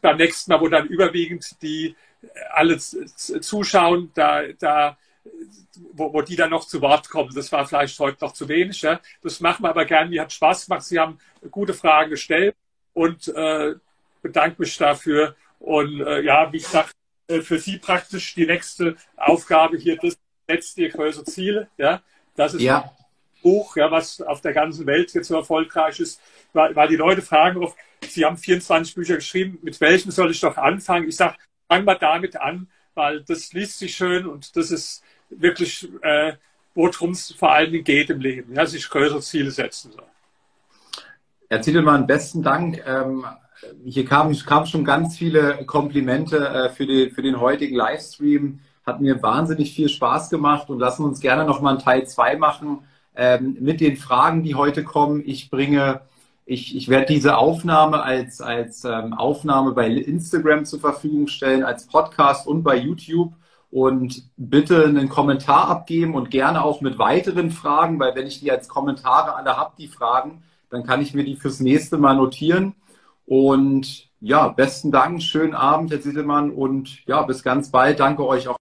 beim nächsten Mal, wo dann überwiegend die äh, alle zuschauen, da, da wo, wo die dann noch zu Wort kommen. Das war vielleicht heute noch zu wenig. Ja? Das machen wir aber gerne. Mir hat Spaß gemacht. Sie haben gute Fragen gestellt und äh, bedanke mich dafür. Und äh, ja, wie gesagt, äh, für Sie praktisch die nächste Aufgabe hier, das letzte größere Ziele. Ja, das ist ja. Buch, ja, was auf der ganzen Welt jetzt so erfolgreich ist, weil, weil die Leute fragen oft, Sie haben 24 Bücher geschrieben, mit welchem soll ich doch anfangen? Ich sage, fang mal damit an, weil das liest sich schön und das ist wirklich, äh, worum es vor allen Dingen geht im Leben, ja, sich größere Ziele setzen. So. Herr Ziedelmann, besten Dank. Ähm, hier kamen, kamen schon ganz viele Komplimente äh, für, die, für den heutigen Livestream. Hat mir wahnsinnig viel Spaß gemacht und lassen uns gerne nochmal einen Teil 2 machen ähm, mit den Fragen, die heute kommen. Ich bringe, ich, ich werde diese Aufnahme als, als ähm, Aufnahme bei Instagram zur Verfügung stellen, als Podcast und bei YouTube. Und bitte einen Kommentar abgeben und gerne auch mit weiteren Fragen, weil wenn ich die als Kommentare alle habe, die Fragen, dann kann ich mir die fürs nächste Mal notieren. Und ja, besten Dank, schönen Abend, Herr Sittelmann, und ja, bis ganz bald. Danke euch auch.